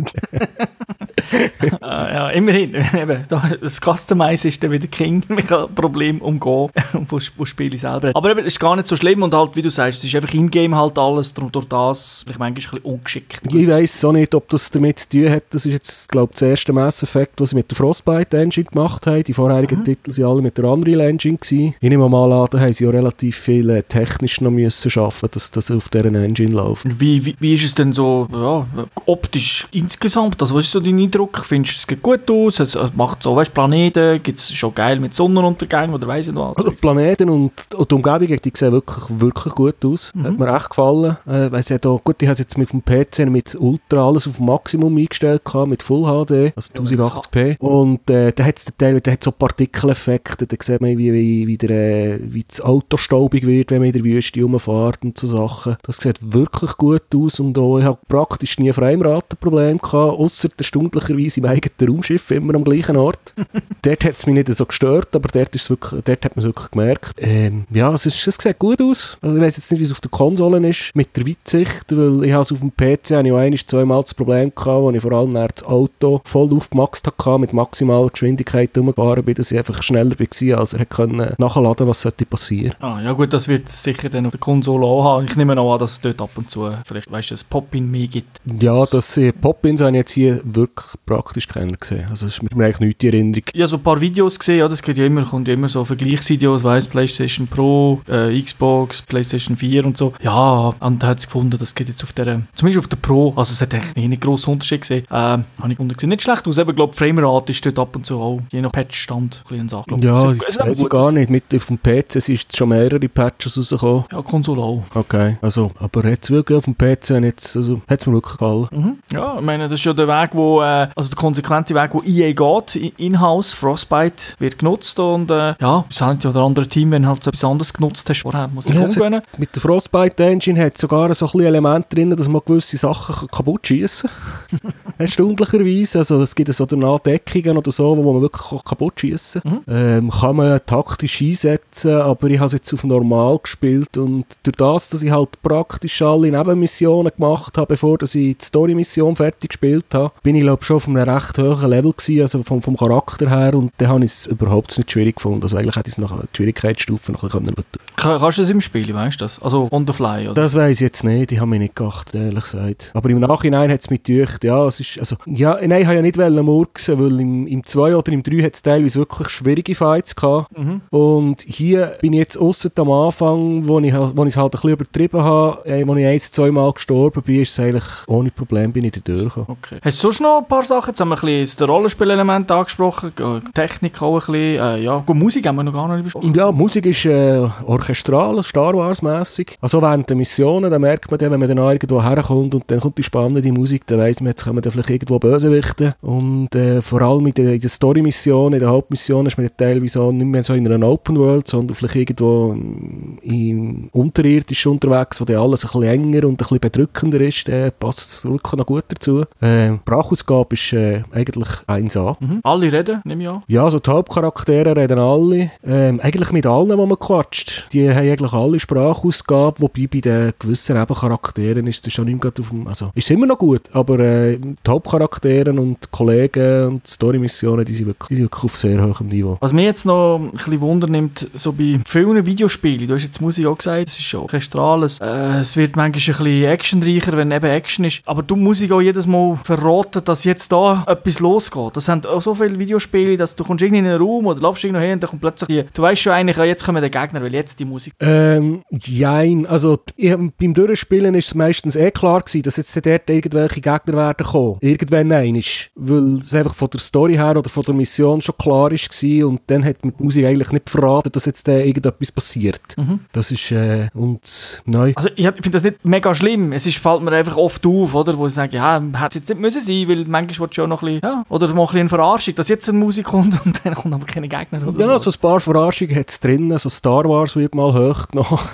ah, ja, immerhin. Eben, das Customize ist dann wieder King. Man kann Problem umgehen, wo, wo Spiele selber. Aber eben, es ist gar nicht so schlimm und halt, wie du sagst, es ist einfach in-game halt alles, darum durch das vielleicht manchmal ein bisschen ungeschickt. Ich weiss auch nicht, ob das damit zu tun hat. Das ist jetzt, glaube ich, das erste Mass Effect, was sie mit der Frostbite Engine gemacht haben. Die vorherigen mhm. Titel waren alle mit der Unreal Engine. Gewesen. Ich nehme mal an, da haben sie auch relativ viel äh, technisch noch müssen schaffen, dass das auf deren Engine läuft. Wie, wie, wie ist es denn so ja, optisch insgesamt? Also was ist so dein Eindruck? Findest du, es geht gut aus? Es macht so, weißt Planeten, gibt es schon geil mit Sonnenuntergängen oder weiss nicht was? Also Planeten und, und die Umgebung, die sehen wirklich, wirklich gut aus. Hat mir echt gefallen. Äh, weil sie hat auch, gut, ich habe es jetzt mit dem PC mit Ultra alles auf Maximum eingestellt, gehabt, mit Full HD, also Ja, wenn 1080p. Und äh, da hat es Teil, da hat so Partikeleffekte, da sieht man, wie, wie, wie, der, äh, wie das Auto staubig wird, wenn man in der Wüste rumfährt und so Sachen. Das sieht wirklich gut aus und auch, ich habe praktisch nie Frameratenproblem gehabt, der stündlicherweise im eigenen Raumschiff immer am gleichen Ort. dort hat es mich nicht so gestört, aber dort, ist wirklich, dort hat man es wirklich gemerkt. Ähm, ja, es, ist, es sieht gut aus. Also ich weiß jetzt nicht, wie es auf der Konsole ist, mit der Weitsicht, weil ich es auf dem PC habe ich auch zweimal das Problem gehabt, wo ich vor allem das Auto voll aufgemaxt hatte, mit maximaler Geschwindigkeit rumgefahren bin, dass ich einfach schneller war, als er können nachladen was sollte passieren. Ah, ja gut, das wird es sicher dann auf der Konsole auch haben. Ich nehme noch an, dass es dort ab und zu vielleicht, weißt du, ein Pop-In mehr gibt. Ja, das äh, Pop-Ins habe ich jetzt hier wirklich praktisch keiner gesehen. Also es ist mir eigentlich nicht die Erinnerung. Ich habe so ein paar Videos gesehen, ja, das geht ja immer, kommt ja immer so Vergleichsvideos, weiss, PlayStation Pro, äh, Xbox, PlayStation 4 und so. Ja, und da hat es gefunden, das geht jetzt auf der, zumindest auf der Pro, also es hat eigentlich nicht einen grossen Unterschied gesehen. Ähm, habe ich gefunden, sieht nicht schlecht aus, eben, glaube Framerate ist dort ab und zu auch, je nach Patchstand, ein bisschen eine Sache. Glaub, Ja, weiß ich gut gar nicht. Mit, auf dem PC sind schon mehrere Patches rausgekommen. Ja, Konsole auch. Okay, also, aber jetzt wirklich auf dem PC jetzt, also, hat es mir wirklich gefallen. Mhm. Ja, ich meine, das ist ja der Weg, wo, äh, also der konsequente Weg, wo EA geht, in-house, Frostbite wird genutzt und äh, ja, das hat ja der andere Team, wenn halt so etwas anderes genutzt hast vorher, muss ich Es- Mit der Frostbite Engine hat es sogar so ein Element drin, dass man gewisse Sachen ka- kaputt schießen kann. Stündlicherweise. Also es gibt so danach Deckungen oder so, wo man wirklich kaputt schießen kann. Ähm, kann man taktisch einsetzen, aber ich habe es jetzt auf normal gespielt und durch das, dass ich halt praktisch alle Nebenmissionen gemacht habe, bevor dass ich die Story-Mission fertig gespielt habe, bin ich glaube schon auf einem recht hohen Level gewesen, also vom, vom Charakter her und dann habe ich es überhaupt nicht schwierig gefunden. Also eigentlich hätte ich es nach die Schwierigkeitsstufe noch ein bisschen Kann, kannst du das im Spiel, weißt du das? Also on the fly, oder? das weiß ich jetzt nicht, ich habe mich nicht geachtet, ehrlich gesagt. Aber im Nachhinein hat es mich gedacht, ja, es ist, also, ja, nein, ich habe ja nicht murksen, weil im, im 2 oder im 3 hat es teilweise wirklich schwierige Fights gehabt. Und hier bin ich jetzt ausser am Anfang, wo ich, wo ich es halt ein bisschen übertrieben habe, äh, wo ich ein, zwei Mal gestorben bin, ist es eigentlich ohne Problem bin ich da durchgekommen. Okay. Hast du sonst noch ein paar Sachen? Jetzt haben wir ein bisschen das Rollenspielelement angesprochen, Technik auch ein bisschen, äh, ja, gut, Musik haben wir noch gar nicht besprochen. Ja, Musik ist äh, orchestral, Star Wars-mässig. Also während der Missionen, da merkt man dann, wenn man dann irgendwo herkommt und dann kommt die spannende Musik, dann weiss man, jetzt kommen dann vielleicht irgendwo Bösewichte. Und äh, vor allem in der, in der Story-Mission, in der Hauptmission ist man dann teilweise auch nicht mehr so in einer Open World, sondern vielleicht irgendwo im, Unterirdisch unterwegs, wo dann alles ein bisschen enger und ein bisschen bedrückender ist. Dann passt es wirklich noch gut dazu. Äh, Sprachausgabe ist äh, eigentlich 1A. Mhm. Alle reden, nehme ich an. Ja, also die Hauptcharaktere reden alle. Ähm, eigentlich mit allen, die man quatscht. Die haben eigentlich alle Sprachausgabe, wobei bei den gewissen Nebencharakteren ist es schon nicht gerade auf dem... Also, ist immer noch gut, aber äh, die Hauptcharaktere und die Kollegen und die Story-Missionen, die sind wirklich, die sind wirklich auf sehr hohem Niveau. Was mich jetzt noch ein bisschen Wunder nimmt, so bei vielen Videospielen, du hast jetzt Musik auch gesagt, es ist schon orchestral, es, äh, es wird manchmal ein bisschen actionreicher, wenn eben Action ist, aber du musst auch jedes Mal verraten, dass jetzt da etwas losgeht. Das haben auch so viele Videospiele, dass du kommst irgendwie in einen Raum oder laufst irgendwo hin und dann kommt plötzlich die, du weißt schon eigentlich, jetzt kommen die Gegner, weil jetzt die Musik... Ähm, jein. Also, ich, beim Durchspielen ist es meistens eh klar gewesen, dass jetzt dort irgendwelche Gegner werden kommen. Irgendwann einmal. Weil es einfach von der Story her oder von der Mission schon klar ist gewesen und dann hat mir die Musik eigentlich nicht verraten, dass jetzt da irgendetwas passiert. Das ist, äh, und, nein. Also ich finde das nicht mega schlimm. Es ist, fällt mir einfach oft auf, oder? Wo ich sage, ja, hätte es jetzt nicht müssen sein, weil manchmal willst du ja noch ein bisschen, ja, oder mal ein bisschen eine Verarschung, dass jetzt eine Musik kommt und dann kommt aber keine Gegner. Oder Ja, so ein paar Verarschungen hat es drin. So Star Wars wird mal hochgenommen.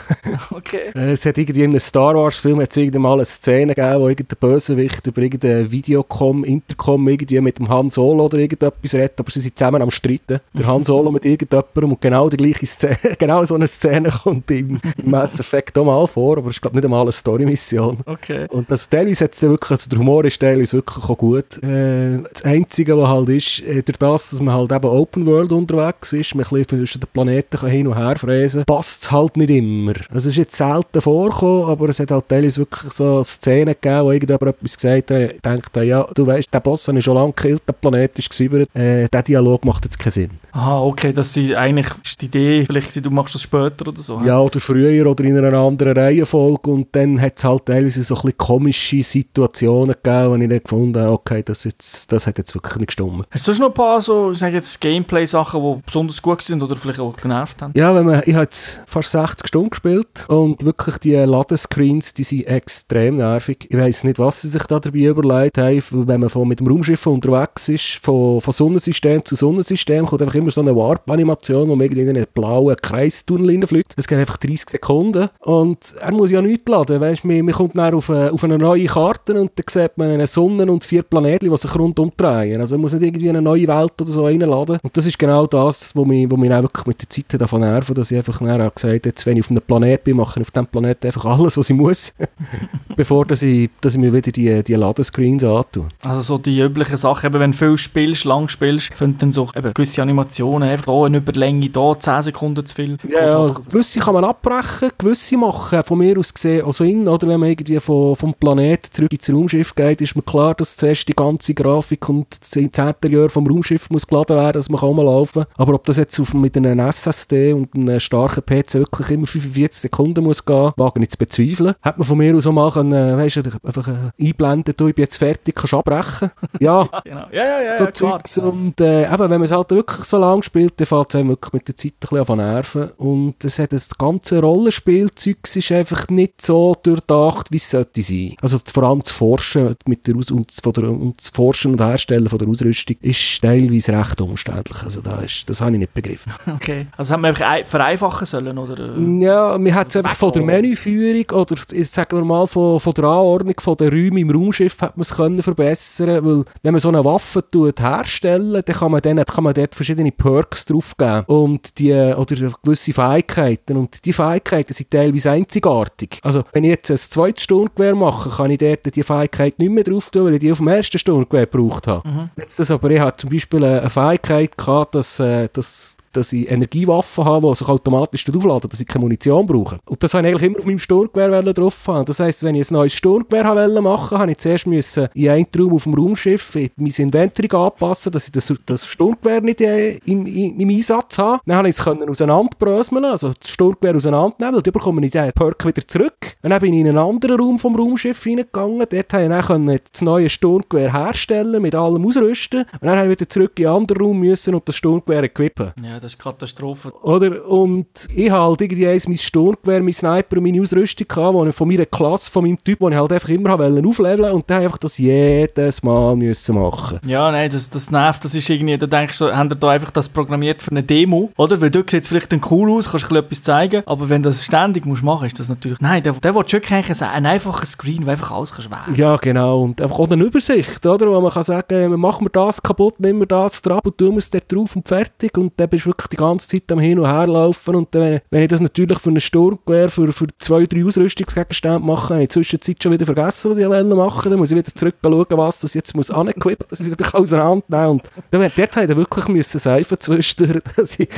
Okay. Äh, es hat irgendwie in einem Star Wars Film hat's irgendwie mal eine Szene gegeben, wo irgendein Bösewicht über irgendein Videocom, Intercom irgendwie mit dem Han Solo oder irgendetwas redet, aber sie sind zusammen am Streiten. Der Han Solo mit irgendjemandem und genau die gleiche Szene, genau so eine Szene kommt im, Mass Effect auch mal vor, aber es ist glaube nicht einmal eine Story-Mission. Okay. Und das teilweise dann wirklich, also der Humor ist teilweise wirklich auch gut. Äh, das Einzige, was halt ist, äh, durch das, dass man halt eben Open World unterwegs ist, man ein bisschen zwischen den Planeten hin und her fräsen, passt passt es halt nicht immer. Also es ist jetzt selten vorgekommen, aber es hat halt teilweise wirklich so Szenen gegeben, wo irgendjemand etwas gesagt hat, ich dachte, ja, du weißt, der Boss habe ich schon lange gekillt, der Planet ist gesübert, äh, der Dialog macht jetzt keinen Sinn. Aha, okay, das ist eigentlich ist die Idee, vielleicht du machst das später oder so. Ja, oder früher oder in einer anderen Reihenfolge und dann hat es halt teilweise so ein bisschen komische Situationen gegeben, wo ich dann gefunden habe, okay, das, jetzt, das hat jetzt wirklich nicht gestimmt. Hast du noch ein paar so, ich sage jetzt Gameplay-Sachen, die besonders gut sind oder vielleicht auch genervt haben? Ja, wenn man, ich habe jetzt fast 60 Stunden gespielt und wirklich die Ladescreens, die sind extrem nervig. Ich weiß nicht, was sie sich da dabei überlegt haben, wenn man von, mit dem Raumschiff unterwegs ist, von, von Sonnensystem zu Sonnensystem, kommt einfach immer so eine Warp-Animation, wo man in einen blauen Kreistunnel reinfliegt. Es geht einfach 30 Sekunden und er muss ja nichts laden, weißt, man, man kommt dann auf eine, auf eine neue Karte und dann sieht man eine Sonne und vier Planeten, die sich rundum drehen. Also man muss nicht irgendwie eine neue Welt oder so reinladen. Und das ist genau das, wo mich, wo mich dann wirklich mit der Zeit davon nervt, dass ich einfach auch gesagt jetzt, wenn ich auf einem Planet bin, mache ich auf diesem Planeten einfach alles, was ich muss, bevor dass ich, dass ich mir wieder die, die Ladescreens antue. Also so die üblichen Sachen, eben wenn du viel spielst, lang spielst, finden dann so eben gewisse Animationen, einfach da eine Überlänge, da 10 Sekunden zu viel. Ja, ja, gewisse kann man abbrechen, gewisse machen von mir aus gesehen auch Sinn, oder wenn man irgendwie von, vom Planet zurück ins Raumschiff geht, ist mir klar, dass zuerst die ganze Grafik und das Interieur vom Raumschiff muss geladen werden, dass man kann laufen Aber ob das jetzt auf, mit einem SSD und einem starken PC wirklich immer 45 Sekunden muss gehen, wage ich zu bezweifeln. Hat man von mir aus auch mal können, äh, weißt du, einfach äh, einblenden, du, ich bin jetzt fertig, kannst abbrechen. Ja, Genau. Ja, ja, ja, so ja klar. Zeugs. Und äh, eben, wenn man es halt wirklich so lange spielt, dann fällt es einem wirklich mit der Zeit ein bisschen an Nerven. Und es hat das ganze Rollenspielzeug ist einfach nicht so durchdacht, wie es sollte sein. Also vor allem das Forschen mit der Aus und, von der, und das Forschen und Herstellen von der Ausrüstung ist teilweise recht umständlich. Also da ist, das habe ich nicht begriffen. Okay. Also hat man einfach ei- vereinfachen sollen, oder? äh? Ja, man hat es einfach von der. Menüführung oder sagen wir mal von, von der Anordnung von den Räumen im Raumschiff hat man es können verbessern, weil wenn man so eine Waffe tut herstellen, dann kann man, dann, kann man dort verschiedene Perks draufgeben und die, oder gewisse Fähigkeiten und die Fähigkeiten sind teilweise einzigartig. Also wenn ich jetzt ein zweites Sturmgewehr mache, kann ich dort die Fähigkeit nicht mehr drauf tun, weil ich die auf dem ersten Sturmgewehr gebraucht habe. Jetzt das aber, ich hatte zum Beispiel eine, eine Fähigkeit gehabt, dass, äh, dass dass ich Energiewaffen habe, die sich automatisch aufladen, dass ich keine Munition brauche. Und das habe ich eigentlich immer auf meinem Sturmgewehr drauf haben. Das heisst, wenn ich ein neues Sturmgewehr machen, habe ich zuerst müssen in einen Raum auf dem Raumschiff mein Inventory anpassen, dass ich das, das Sturmgewehr nicht äh, im, im, im Einsatz habe. Dann habe ich es auseinanderbröseln, also das Sturmgewehr auseinandernehmen, weil dann bekomme ich den Perk wieder zurück. Und dann bin ich in einen anderen Raum vom Raumschiff reingegangen. Dort habe ich dann das neue Sturmgewehr herstellen, mit allem ausrüsten. Und dann habe ich wieder zurück in einen anderen Raum müssen und das Sturmgewehr equippen. Ja, das ist Katastrophe. Oder? Und ich habe halt irgendwie eins mein Sturmgewehr, mein Sniper und meine Ausrüstung gehabt, die ich von meiner Klasse, von meinem Typ, die ich halt einfach immer aufleveln und dann habe ich einfach das jedes Mal müssen machen. Ja, nein, das, das nervt. Das ist irgendwie, da denkst du, haben da einfach das programmiert für eine Demo, oder? Weil dort sieht vielleicht dann cool aus, kannst du etwas zeigen, aber wenn du das ständig musst machen, ist das natürlich, nein, der, der will wirklich eigentlich ein einfacher Screen, wo einfach alles kannst wählen. Ja, genau. Und einfach auch eine Übersicht, oder? Wo man kann sagen, machen wir das kaputt, nehmen wir das drauf und tun wir es dort drauf und fertig. Und dann bist du wirklich die ganze Zeit am Hin- und Herlaufen. Und dann, wenn, ich das natürlich für ein Sturmgewehr, für, für zwei, drei Ausrüstungsgegenstände mache, habe ich in der Zwischenzeit schon wieder vergessen, was ich wollte machen. Dann muss ich wieder zurück schauen, was das jetzt muss anequippen, dass ich es wieder auseinandernehmen Und dort hätte ich wirklich müssen seifen zwischendurch, dass ich,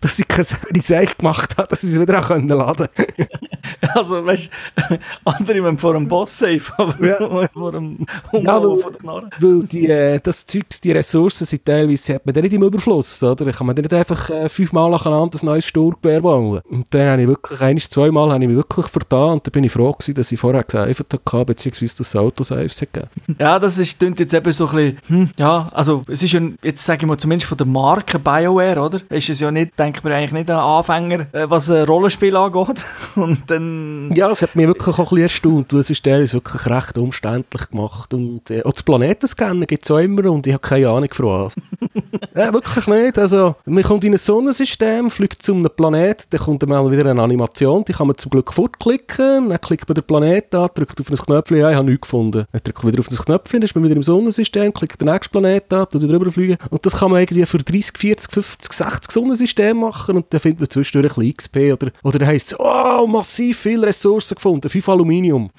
dass ich keine Seich gemacht habe, dass ich es wieder auch laden Also, weißt du, andere müssen vor dem Boss safe, aber Ja. vor dem Umbauen weil- von der Knarre. Weil die, äh, das Zeugs, die Ressourcen sind teilweise, hat man nicht im Überfluss, oder? Ich kann man nicht einfach äh, fünfmal nacheinander ein neues Sturmgewehr bauen. Und dann habe ich wirklich, eines, zweimal habe ich mich wirklich vertan und dann bin ich froh gewesen, dass ich vorher gesaved hatte, beziehungsweise das Auto-Saves hat gegeben. Ja, das ist, klingt jetzt eben so ein bisschen, hm, ja, also es ist ja, jetzt sage ich mal, zumindest von der Marke BioWare, oder? Ist es ja nicht, denkt man eigentlich nicht an Anfänger, äh, was ein Rollenspiel angeht. Und dann... Ja, es hat mich wirklich auch ein bisschen erstaunt, weil es ist teilweise wirklich recht umständlich gemacht. Und äh, auch das Planetenscannen gibt es auch immer und ich habe keine Ahnung von was. ja, wirklich nicht. Also, man kommt in ein Sonnensystem, fliegt zu einem Planet, dann kommt dann mal wieder eine Animation, die kann man zum Glück fortklicken, dann klickt man den Planet an, drückt auf ein Knöpfchen, ja, ich habe nichts gefunden. Dann drückt man wieder auf das Knöpfchen, dann ist man wieder im Sonnensystem, klickt den nächsten Planet an, tut drüber fliegen. Und das kann man irgendwie für 30, 40, 50, 60 Sonnensysteme machen und dann findet man zwischendurch ein bisschen XP oder, oder dann heisst es, oh, massiv massiv viele Ressourcen gefunden, fünf Aluminium.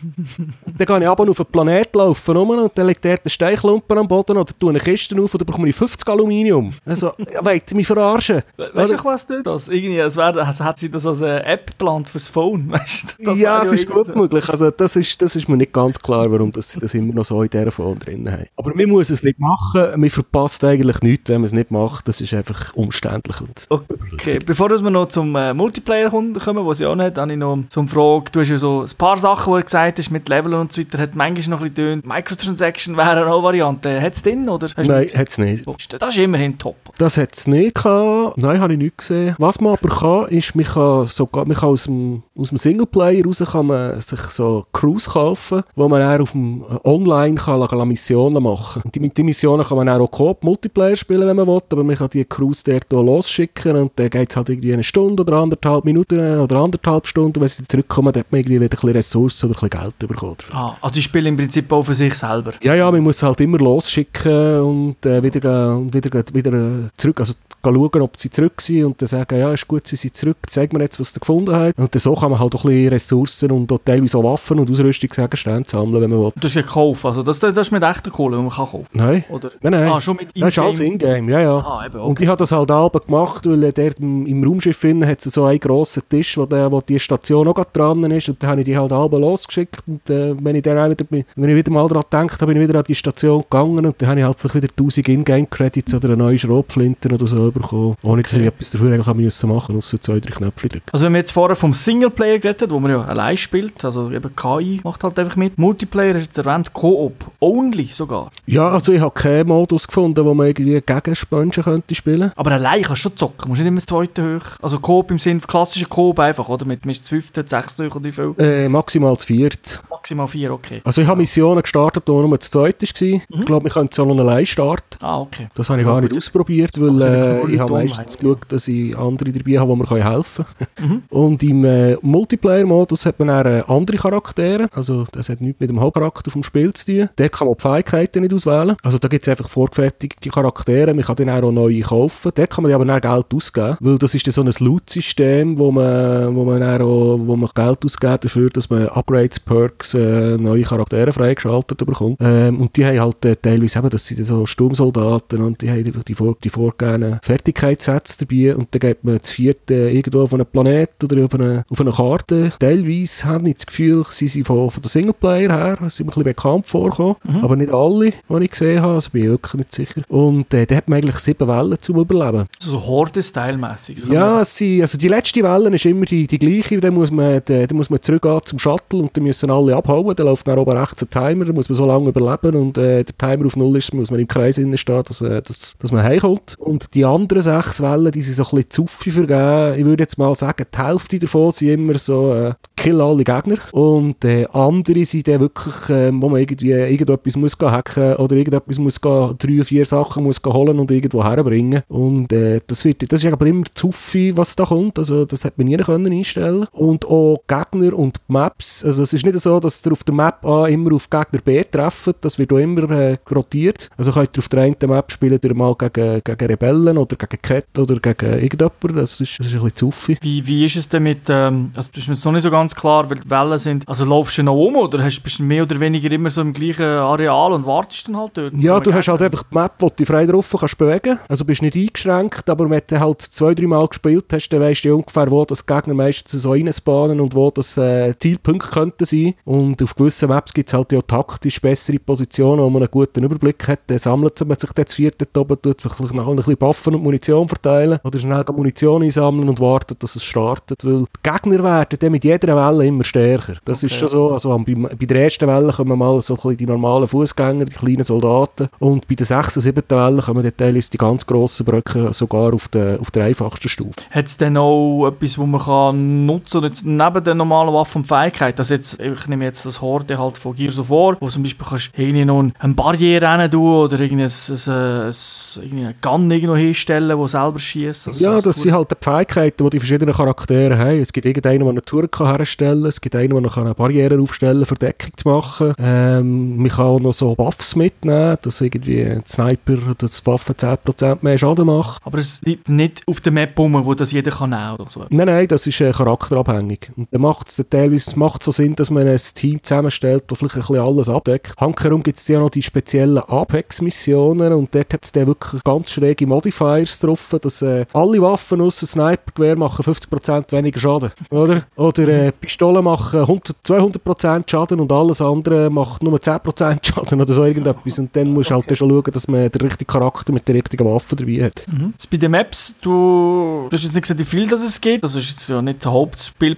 dann gehe ich aber auf einen Planet laufen rum, und dann liegt dort ein Steinklumpen am Boden oder tue eine Kiste auf und dann bekomme ich 50 Aluminium. Also, ja, ihr mich verarschen? Weißt du, was tut das? Irgendwie, als, wär, als hat sie das als eine App geplant fürs Phone, weißt du? Das ja, es ist irgendwie- gut möglich. Also, das, ist, das ist mir nicht ganz klar, warum das sie das immer noch so in dieser Form drin haben. Aber man muss es nicht machen. Man verpasst eigentlich nichts, wenn man es nicht macht. Das ist einfach umständlich. Und Okay, bevor wir noch zum äh, Multiplayer kommen, was ich auch nicht, habe ich noch zum Frage, du hast ja so ein paar Sachen, die du gesagt hast, mit Level und so weiter, hat manchmal noch ein bisschen tönt. Microtransaction wäre eine Variante. Hat es drin, oder? Hast Nein, hat es nicht. Das ist immerhin top. Das hat es nicht gehabt. Nein, habe ich nicht gesehen. Was man aber kann, ist, man kann, sogar, man kann aus dem, aus dem Singleplayer raus kann man sich so Crews kaufen, wo man dann auf dem äh, Online kann, la Missionen machen kann. Die, die Missionen kann man auch Coop Multiplayer spielen, wenn man will, aber man kann die Crews dort losschicken und dann geht es halt irgendwie eine Stunde oder anderthalb Minuten oder anderthalb Stunden. Wenn sie zurückkommen, dann hat man irgendwie wieder ein bisschen Ressourcen oder ein bisschen Geld bekommen. Ah, also die spielen im Prinzip auch für sich selber. Ja, ja, man muss halt immer losschicken und äh, wieder, und wieder, wieder äh, zurück, also schauen, ob sie zurück sind und dann sagen, ja, ist gut, sie sind zurück, zeig mir jetzt, was du gefunden hast. Und dann so kann man halt auch ein bisschen Ressourcen und auch teilweise auch Waffen und Ausrüstungsgegenstände sammeln, wenn man will. Du hast ja gekauft, also das, das ist mit echter Kohle, die man kann kaufen Nein, Oder? nein, nein. Ah, schon mit das ist alles In-Game. Ja, ja. Ah, eben, Und okay. ich habe das halt alle gemacht, weil äh, dort im, im Raumschiff hat so einen grossen Tisch, wo, der, wo die Station noch dran ist. Und dann habe ich die halt halb losgeschickt. Und äh, wenn, ich dann wieder, wenn ich wieder mal daran denke, bin ich wieder an die Station gegangen und dann habe ich halt vielleicht wieder 1000 Ingame-Credits oder eine neue Schrotflinte oder so bekommen, ohne dass ich etwas dafür eigentlich müssen machen musste, außer zwei, drei Knöpfe drücken. Also wenn wir jetzt vorher vom Singleplayer geredet wo man ja allein spielt, also eben KI macht halt einfach mit. Multiplayer ist jetzt erwähnt, Co-op, only sogar. Ja, also ich habe keinen Modus gefunden, wo man irgendwie gegen Spongen könnte spielen. Aber allein kannst du schon zocken, musst du nicht immer das zweite hoch. Also Co-op im Sinne klassischer Co-op einfach, oder? Mit, mit dort sechs durch und wie viel? Äh, maximal zu viert. Maximal vier, okay. Also ich habe Missionen gestartet, die nur zu zweit war. Mhm. Ich glaube, wir können es auch noch allein starten. Ah, okay. Das habe ich ja, gar nicht gut. ausprobiert, also weil äh, ich habe meistens geschaut, dass ich andere dabei habe, die mir helfen können. Mhm. Und im äh, Multiplayer-Modus hat man dann äh, andere Charaktere. Also das hat nichts mit dem Hauptcharakter vom Spiel zu tun. Dort kann man die Fähigkeiten nicht auswählen. Also da gibt es einfach vorgefertigte Charaktere. Man kann dann auch neue kaufen. Dort kann man aber dann Geld ausgeben, weil das ist dann so ein Loot-System, wo man, wo man dann auch wo man Geld ausgibt dafür, dass man Upgrades, Perks, äh, neue Charaktere freigeschaltet bekommt. Ähm, und die haben halt äh, teilweise eben, das sind so Sturmsoldaten und die haben die, die, die vorgegebenen Fertigkeitssätze dabei und dann geht man zu viert äh, irgendwo auf einen Planet oder auf eine, auf eine Karte. Teilweise habe ich das Gefühl, sie sind von, von den Singleplayer her, sind ein bisschen bekannt vorgekommen, aber nicht alle, die ich gesehen habe, also bin ich wirklich nicht sicher. Und äh, da hat man eigentlich sieben Wellen zum Überleben. Also so Horde-Style-mässig. Ja, sind, also die letzte Welle ist immer die, die gleiche. Dann muss, man, dann dann muss man zurückgehen zum Shuttle und dann müssen alle abhauen. Dann läuft dann oben rechts ein Timer, dann muss man so lange überleben und äh, der Timer auf Null ist, muss man im Kreis stehen, dass, äh, dass, dass man heimkommt. Und die anderen sechs Wellen, die sind so ein bisschen zu vergeben. Ich würde jetzt mal sagen, die Hälfte davon sind immer so äh, kill alle Gegner und äh, andere sind dann wirklich, äh, wo man irgendwie irgendetwas muss hacken oder irgendetwas muss gehen, drei, vier Sachen muss holen und irgendwo herbringen. Und äh, das, wird, das ist aber immer zu viel, was da kommt. Also das hat man nie können einstellen Und auch Gegner und Maps. Also es ist nicht so, dass ihr auf der Map A immer auf Gegner B treffen. Das wird auch immer äh, rotiert. Also könnt ihr auf der einen Map spielen ihr mal gegen, gegen Rebellen oder gegen Cat oder gegen irgendjemanden. Das ist, das ist ein bisschen zu viel. Wie, wie ist es denn mit, ähm, also ist mir noch nicht so ganz klar, weil die Wellen sind, also laufst du noch um oder hast, bist du mehr oder weniger immer so im gleichen Areal und wartest dann halt dort? Ja, du hast halt einfach die Map, wo du dich frei drauf kannst bewegen. Also bist nicht eingeschränkt, aber wenn du halt zwei, drei Mal gespielt hast, dann weißt du ungefähr, wo das Gegner meistens so reinspawnen und wo das äh, Zielpunkt könnte sein. Und auf gewissen Maps gibt es halt ja taktisch bessere Positionen, wo man einen guten Überblick hat. Dann sammelt man sich dann zu viert dort oben, tut vielleicht noch ein bisschen Waffen und Munition verteilen oder schnell Munition einsammeln und wartet, dass es startet. Weil die Gegner werden dann mit jeder Welle immer stärker. Das ist schon so. Also bei, bei der ersten Welle kommen mal so die normalen Fußgänger, die kleinen Soldaten. Und bei der sechsten, siebten Welle kommen dann teilweise die ganz grossen Brücken sogar auf der, auf der einfachsten Stufe. Hat es denn auch etwas, wo man kann nutzen kann, neben den normalen Waffen und Fähigkeiten? Also jetzt, ich nehme jetzt das Horde halt von Gears of War, wo zum Beispiel kannst irgendwie noch eine Barriere rein tun oder irgendwie ein, ein, ein, irgendwie eine Gun irgendwo hinstellen, die selber schießt. Also Ja, das sind halt die Fähigkeiten, die die verschiedenen Charaktere haben. Es gibt irgendeinen, der eine Tour kann herstellen kann, es gibt einen, der noch eine Barriere aufstellen kann, Verdeckung zu machen. Ähm, man kann auch noch so Waffs mitnehmen, dass irgendwie ein Sniper oder das Waffen 10% mehr Schaden macht. Aber es liegt nicht auf der Map rum, wo das jeder kann oder so. Nein, nein, das ist äh, charakterabhängig. Wenig. Und dann macht es teilweise macht so Sinn, dass man ein Team zusammenstellt, das vielleicht ein bisschen alles abdeckt. Hankerum gibt es ja noch die speziellen Apex-Missionen und dort hat es dann wirklich ganz schräge Modifiers drauf, dass äh, alle Waffen außer Snipergewehr machen 50% weniger Schaden, oder? Oder äh, Pistolen machen 100, 200% Schaden und alles andere macht nur 10% Schaden oder so irgendetwas. Und dann musst du halt dann schon schauen, dass man den richtigen Charakter mit der richtigen Waffe dabei hat. Jetzt bei den Maps, du, du hast jetzt nicht gesagt, wie viel das es gibt, also ist jetzt ja nicht der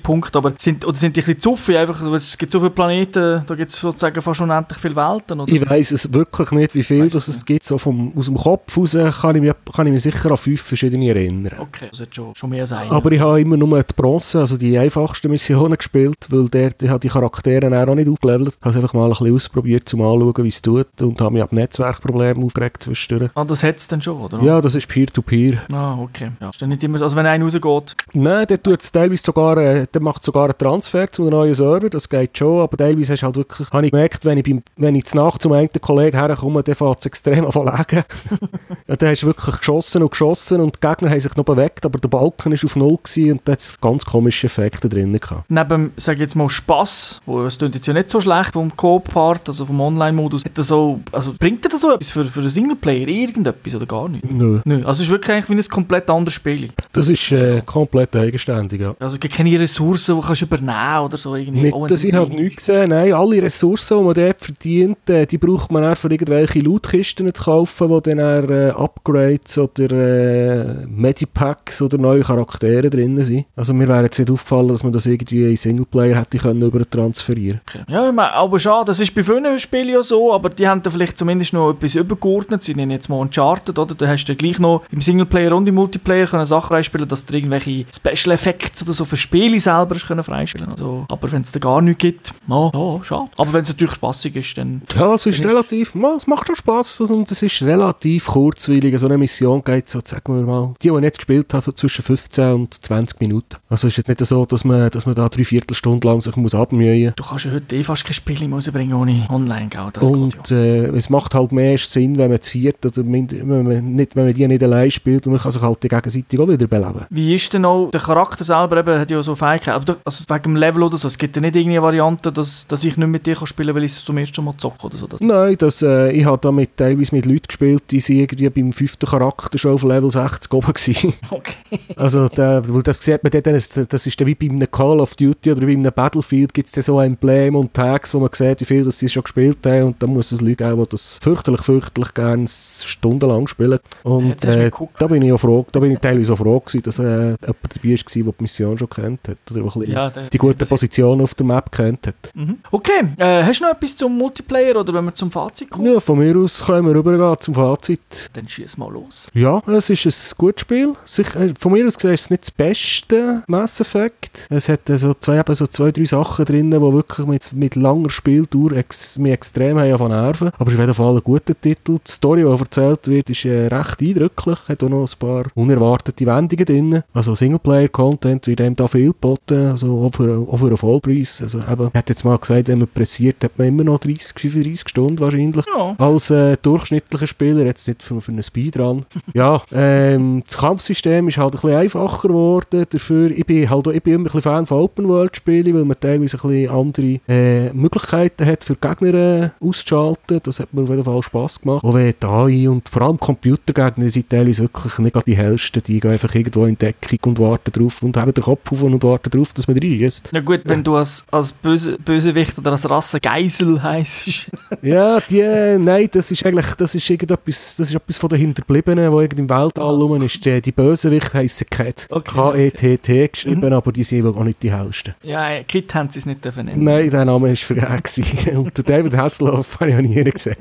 Hauptspielpunkt, aber sind, oder sind die ein bisschen zu viel, einfach, es gibt so viele Planeten, da gibt es sozusagen fast unendlich viele Welten, oder? Ich weiss es wirklich nicht, wie viel das es gibt. So vom, aus dem Kopf raus kann ich, mich, kann ich mich sicher an fünf verschiedene erinnern. Okay, das wird schon, schon mehr sein. Aber ich habe immer nur die Bronze, also die einfachsten Missionen gespielt, weil der, ich habe die Charaktere auch nicht aufgelevelt. Ich habe es einfach mal ein bisschen ausprobiert, um anzuschauen, wie es tut und habe mich ab Netzwerkproblemen aufgeregt zwischendurch. ah, das hat es dann schon, oder? Ja, das ist Peer-to-Peer. Ah, okay. Ja, ist dann nicht immer so, also wenn einer rausgeht, Nein, der tut es teilweise sogar, äh, der macht sogar einen Transfer zu einem neuen Server, das geht schon, aber teilweise hast du halt wirklich, habe ich gemerkt, wenn ich, beim, wenn ich zur Nacht zum einen Kollegen herkomme, dann fährt es extrem an verlegen. und dann hast du wirklich geschossen und geschossen und die Gegner haben sich noch bewegt, aber der Balken ist auf Null gewesen und da hat es ganz komische Effekte drin gehabt. neben, sag ich jetzt mal, Spass, wo es klingt jetzt ja nicht so schlecht vom Coop-Part, also vom Online-Modus, hat das also bringt dir das so etwas für, für einen Singleplayer, irgendetwas oder gar nicht? Nö. Nö, also es ist wirklich eigentlich wie ein komplett anderes Spiel. Das ist äh, komplett eigenständig, ja. Also es gibt keine Ressourcen, die kannst du übernehmen oder so irgendwie. Nicht, Oh, dass ich halt nichts gesehen Nein, alle Ressourcen, die man dort verdient, äh, die braucht man dann für irgendwelche Lootkisten zu kaufen, wo dann eher, äh, Upgrades oder äh, Medipacks oder neue Charaktere drin sind. Also mir wäre jetzt nicht aufgefallen, dass man das irgendwie in Singleplayer hätte können übertransferieren Okay. Ja, ich meine, aber schade, das ist bei vielen Spielen ja so, aber die haben da vielleicht zumindest noch etwas übergeordnet. Sie nennen jetzt mal Uncharted, oder? Da hast du gleich noch im Singleplayer und im Multiplayer können Sachen freispielen, dass du irgendwelche Special Effects oder so für Spiele selber können freispielen also, Aber wenn es da gar nichts gibt, no, ja, schade. Aber wenn es natürlich spaßig ist, dann... Ja, es ist relativ, ma, es macht schon Spass und es ist relativ kurzweilig. So eine Mission geht so, sagen wir mal, die, die ich jetzt gespielt habe, zwischen 15 und 20 Minuten. Also es ist jetzt nicht so, dass man, dass man da drei Viertelstunde lang sich muss abmühen Du kannst ja heute eh fast kein Spiel rausbringen ohne Online, gell? Das Und geht ja. äh, es macht halt mehr Sinn, wenn man zu viert oder wenn man, nicht, wenn man die nicht allein spielt, und man kann sich halt die gegenseitig auch wieder beleben. Wie ist denn auch, der Charakter selber eben, hat ja so Fähigkeiten, aber du- also wegen dem Level oder so, es gibt ja nicht irgendeine Variante, dass, dass ich nicht mit dir kann spielen kann, weil ich es zum ersten Mal zocke oder so. Das, Nein, das, äh, ich habe da mit, teilweise mit Leuten gespielt, die sind irgendwie beim fünften Charakter schon auf Level 60 oben gewesen. okay. Also, der, weil das sieht man dann, das, ist dann wie bei einem Call of Duty oder bei einem Battlefield gibt es so Emblem und Tags, wo man sieht, wie viel das sie schon gespielt haben und dann muss es Leute geben, die das fürchterlich, fürchterlich gerne stundenlang spielen. Und äh, da bin ich auch froh, da bin ich teilweise auch froh gewesen, dass äh, jemand dabei war, der die Mission schon kennt hat oder bisschen Ja, die guten Positionen auf der Map kennt hat. Mhm. Okay, äh, hast du noch etwas zum Multiplayer oder wenn wir zum Fazit kommen? Ja, von mir aus können wir rübergehen zum Fazit. Dann schieß mal los. Ja, es ist ein gutes Spiel. Sich, äh, von mir aus gesehen ist es nicht das beste Mass Effect. Es hat äh, so zwei, eben so zwei, drei Sachen drin, die wirklich mit, mit langer Spieldauer ex, mich extrem haben von nerven. Aber es ist auf jeden Fall ein guter Titel. Die Story, die erzählt wird, ist äh, recht eindrücklich. Hat auch noch ein paar unerwartete Wendungen drin. Also Singleplayer-Content wird einem da viel geboten. Also auch für, auch für einen Vollpreis. Also eben, ich hätte jetzt mal gesagt, wenn man pressiert, hat man immer noch 30, 35 Stunden wahrscheinlich Ja. als äh, durchschnittlicher Spieler, jetzt nicht für, für einen Speedrun. ja, ähm, das Kampfsystem ist halt ein bisschen einfacher geworden. Dafür, ich bin halt auch, ich bin immer ein bisschen Fan von Open-World-Spielen, weil man teilweise ein bisschen andere äh, Möglichkeiten hat, für Gegner äh, auszuschalten. Das hat mir auf jeden Fall Spass gemacht. Auch wenn AI und vor allem Computergegner sind teilweise wirklich nicht die hellsten. Die gehen einfach irgendwo in Deckung und warten drauf und haben den Kopf auf und warten drauf, dass man reinschießt. Ja gut, wenn du als, als Böse, Bösewicht oder als Rasse Geisel heisst. Ja, die, nein, das ist eigentlich, das ist irgendetwas, das ist etwas von den Hinterbliebenen, wo irgendwie im Weltall rum ist. Die, die Bösewicht heissen Cat. Okay, K-E-T-T geschrieben, aber die sind wohl auch nicht die hellsten. ja, Kit haben sie es nicht dürfen nennen. Nein, der Name vergeben. gewesen. Und David Hasselhoff habe ich auch nie gesehen.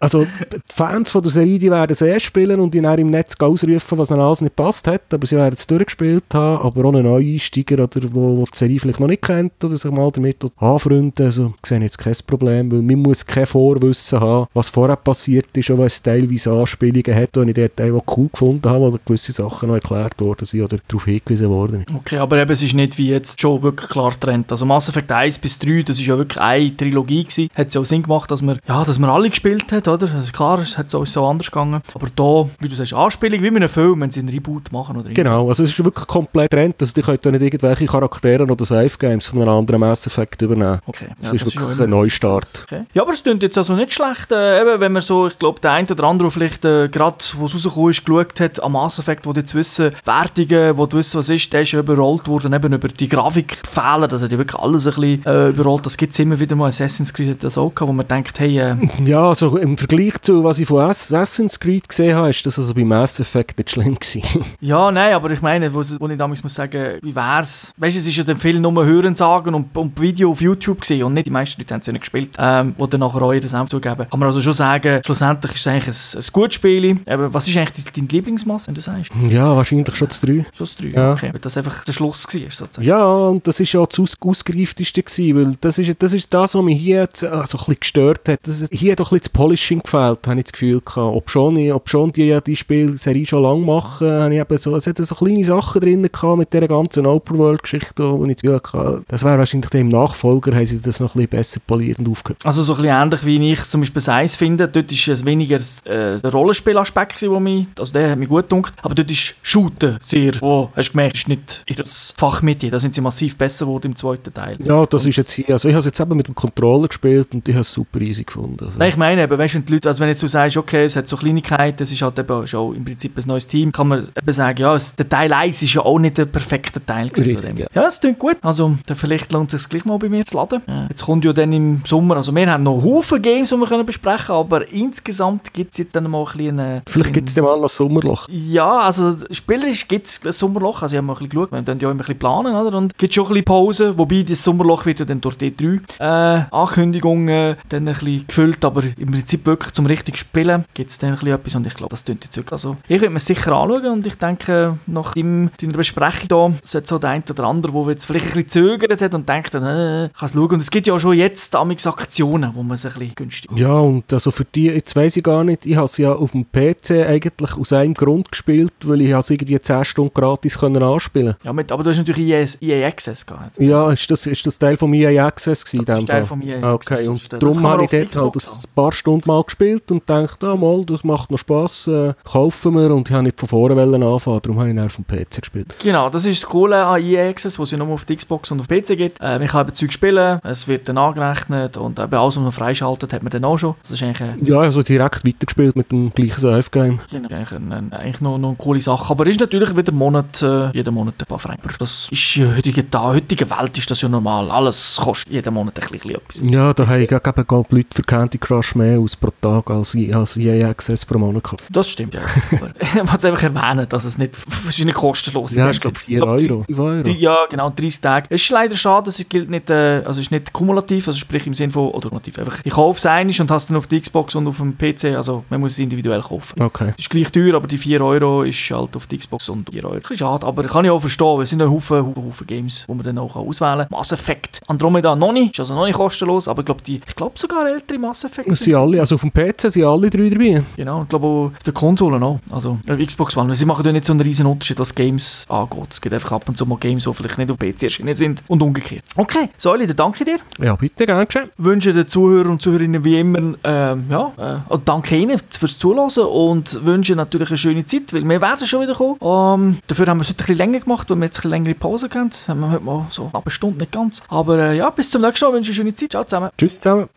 Also, die Fans von der Serie, die werden es erst spielen und ihn dann im Netz ausrufen, was ihnen alles nicht passt hat. Aber sie werden es durchgespielt haben. Aber ein Neueinsteiger, oder, wo, wo die Serie vielleicht noch nicht kennt oder sich mal damit anfreunden. Also, ich sehe jetzt kein Problem, weil man muss kein Vorwissen haben, was vorher passiert ist, auch wenn es teilweise Anspielungen hat, die ich dort auch cool gefunden habe, oder gewisse Sachen noch erklärt worden sind oder darauf hingewiesen worden. Okay, aber eben, es ist nicht wie jetzt schon wirklich klar getrennt. Also Mass Effect 1 bis 3, das ist ja wirklich eine Trilogie gewesen. Hat es ja auch Sinn gemacht, dass man, ja, dass man alle gespielt hat, oder? Also klar, es hat uns so anders gegangen. Aber da, wie du sagst, Anspielung wie in einem Film, wenn sie einen Reboot machen oder Genau, also es ist wirklich komplett getrennt. Also, die könnt da nicht irgendwelche Charaktere oder Safe Games von einem anderen Mass Effect übernehmen. Okay. Das ist wirklich auch ein Neustart. Okay. Ja, aber es klingt jetzt also nicht schlecht, äh, eben, wenn man so, ich glaube, der eine oder andere, der vielleicht äh, gerade, wo es rausgekommen ist, geschaut hat, am Mass Effect, wo die jetzt wissen, Wertungen, wo du wissen, was ist, der ist ja überrollt worden, eben über die Grafikfehler, das hat ja wirklich alles ein bisschen äh, überrollt, das gibt es immer wieder mal, Assassin's Creed hat das auch gehabt, wo man denkt, hey, äh, Ja, also im Vergleich zu was ich von Assassin's Creed gesehen habe, ist das also bei Mass Effect nicht schlimm gewesen. ja, nein, aber ich meine, wo, wo ich damals muss sagen, wie wär's, weißt du, es ist ja dann viel nur Hören sagen und, und Video auf YouTube gesehen und nicht die meisten Leute haben es ja nicht gespielt, ähm, wo dann nachher auch das auch zugeben. Kann man also schon sagen, schlussendlich ist es eigentlich ein, ein gutes Spiel. Eben, was ist eigentlich dein Lieblingsmass, wenn du sagst? Ja, wahrscheinlich schon das 3. Schon das 3, Ja. okay. Weil das einfach der Schluss war, sozusagen. Ja, und das ist ja das aus ausgereifteste gewesen, weil das ist, das ist das, was mich hier äh, so ein bisschen gestört hat. Das ist, hier hat doch ein bisschen das Polishing gefehlt, habe ich das Gefühl gehabt. Ob schon, ich- ob schon die ja die Spielserie schon lange machen, habe ich eben so, es hat so kleine Sachen drin gehabt mit dieser ganzen Open-World-Geschichte, wo ich das Gefühl hatte, das wäre wahrscheinlich dem Nachfolger, haben sie das noch ein bisschen besser poliert und aufgehört. Also so ein bisschen ähnlich wie ich zum Beispiel Seis finde. Dort ist es weniger äh, der Rollenspielaspekt, wo mich, also der hat mich gut gedacht. Aber dort ist Shooten sehr, wo, hast du gemerkt, ist nicht ihr Fach mit dir. Da sind sie massiv besser geworden im zweiten Teil. Ja, das ist jetzt hier, also ich habe es jetzt eben mit dem Controller gespielt und ich habe es super easy gefunden. Also. Nein, ich meine eben, weißt du, wenn die Leute, also wenn jetzt du sagst, okay, es hat so Kleinigkeiten, es ist halt eben schon im Prinzip ein neues Team, kann man eben sagen, ja, es, der Teil 1 ist ja auch nicht der perfekte Teil gewesen Richtig. Ja. Ja, es klingt gut. Also, dann vielleicht lohnt es sich gleich mal bei mir zu laden. Ja. Jetzt kommt ja dann im Sommer, also wir haben noch Haufen Games, die wir können besprechen können, aber insgesamt gibt es jetzt dann mal ein bisschen... eine- Vielleicht gibt es dem mal noch Sommerloch. ja, also spielerisch gibt es ein Sommerloch, also ich habe mal ein bisschen geschaut, wir können ja immer ein bisschen planen, oder? Und es gibt schon ein bisschen Pause, wobei das Sommerloch wird ja dann durch die drei äh, Ankündigungen dann ein bisschen gefüllt, aber im Prinzip wirklich zum richtigen Spielen gibt es dann ein bisschen etwas und ich glaube, das tönt jetzt wirklich. Also ich würde mir sicher anschauen und ich denke, nach deiner Besprechung da sollte so der eine oder andere, der jetzt vielleicht ein bisschen zögert hat und denkt, dann, äh, kann es schauen. Und es gibt ja auch schon jetzt damals Aktionen, wo man es ein bisschen günstig Ja, und also für die, jetzt weiß ich gar nicht, ich habe es ja auf dem PC eigentlich aus einem Grund gespielt, weil ich es irgendwie 10 Stunden gratis können anspielen Ja, mit, aber du hast natürlich EA, EA Access gehabt. Ja, ist das, ist das Teil vom EA Access gewesen? Das ist Teil vom EA Ah, Access, Okay, und darum habe ich dort halt ein paar Stunden mal gespielt und dachte, ah, mal, das macht noch Spass, äh, kaufen wir und ich habe nicht von vorne anfangen, darum habe ich dann auf dem PC gespielt. Genau, das ist das Coole an EA Access, was es ja nur auf der Xbox und auf PC gibt. Äh, man kann eben Zeug spielen, es wird dann angerechnet und eben alles, was man freischaltet, hat man dann auch schon. Das ist eigentlich, Ja, also direkt weitergespielt mit dem gleichen Safe-Game. genau, eigentlich, ein, ein, eigentlich noch, noch eine coole Sache. Aber ist natürlich wieder Monat, äh, jeden Monat ein paar Franken. Das ist in der heutigen, Welt ist das ja normal. Alles kostet jeden Monat ein bisschen etwas. Ja, da habe ich eben die Leute für Candy Crush mehr aus pro Tag als, als EA Access pro Monat. Das stimmt, ja. Aber ich wollte es einfach erwähnen, dass es nicht, es ist nicht kostenlos. Ja, in ich glaube Sinn. 4 Euro. 5 Euro. Die- Ja, genau, 30 Tage. Es ist leider schade, es gilt nicht, äh, also es ist nicht kumulativ, also sprich im Sinne von, oder kumulativ einfach, ich kaufe es einmal und habe es dann auf der Xbox und auf dem PC, also man muss es individuell kaufen. Okay. Es ist gleich teuer, aber die 4 Euro ist halt auf der Xbox und 4 Euro. Ein bisschen schade, aber kann ich auch verstehen, es sind ein Haufen, Haufen, Haufen Games, die man dann auch auswählen kann. Mass Effect Andromeda noch nicht, ist also noch nicht kostenlos, aber ich glaube, die, ich glaube sogar ältere Mass Effect. Es sind alle, also auf dem PC sind alle drei dabei. Genau, ich glaube auch auf der Konsole auch. Also auf Xbox One. Sie machen ja nicht so einen riesen Unterschied, was Games angeht. Es gibt einfach ab und zu mal Games, die vielleicht nicht auf PC erschienen sind und umgekehrt. Okay, Säule, dann danke dir. Ja, bitte, gern geschehen. Wünsche den Zuhörern und Zuhörerinnen wie immer, ähm, ja, äh, und danke Ihnen fürs Zuhören und wünsche natürlich eine schöne Zeit, weil wir werden schon wieder kommen. Ähm, dafür haben wir es heute ein bisschen länger gemacht, weil wir jetzt ein bisschen längere Pause haben. Das haben wir heute mal so eine Stunde, nicht ganz. Aber äh, ja, bis zum nächsten Mal, wünsche ich eine schöne Zeit. Ciao zusammen. Tschüss zusammen.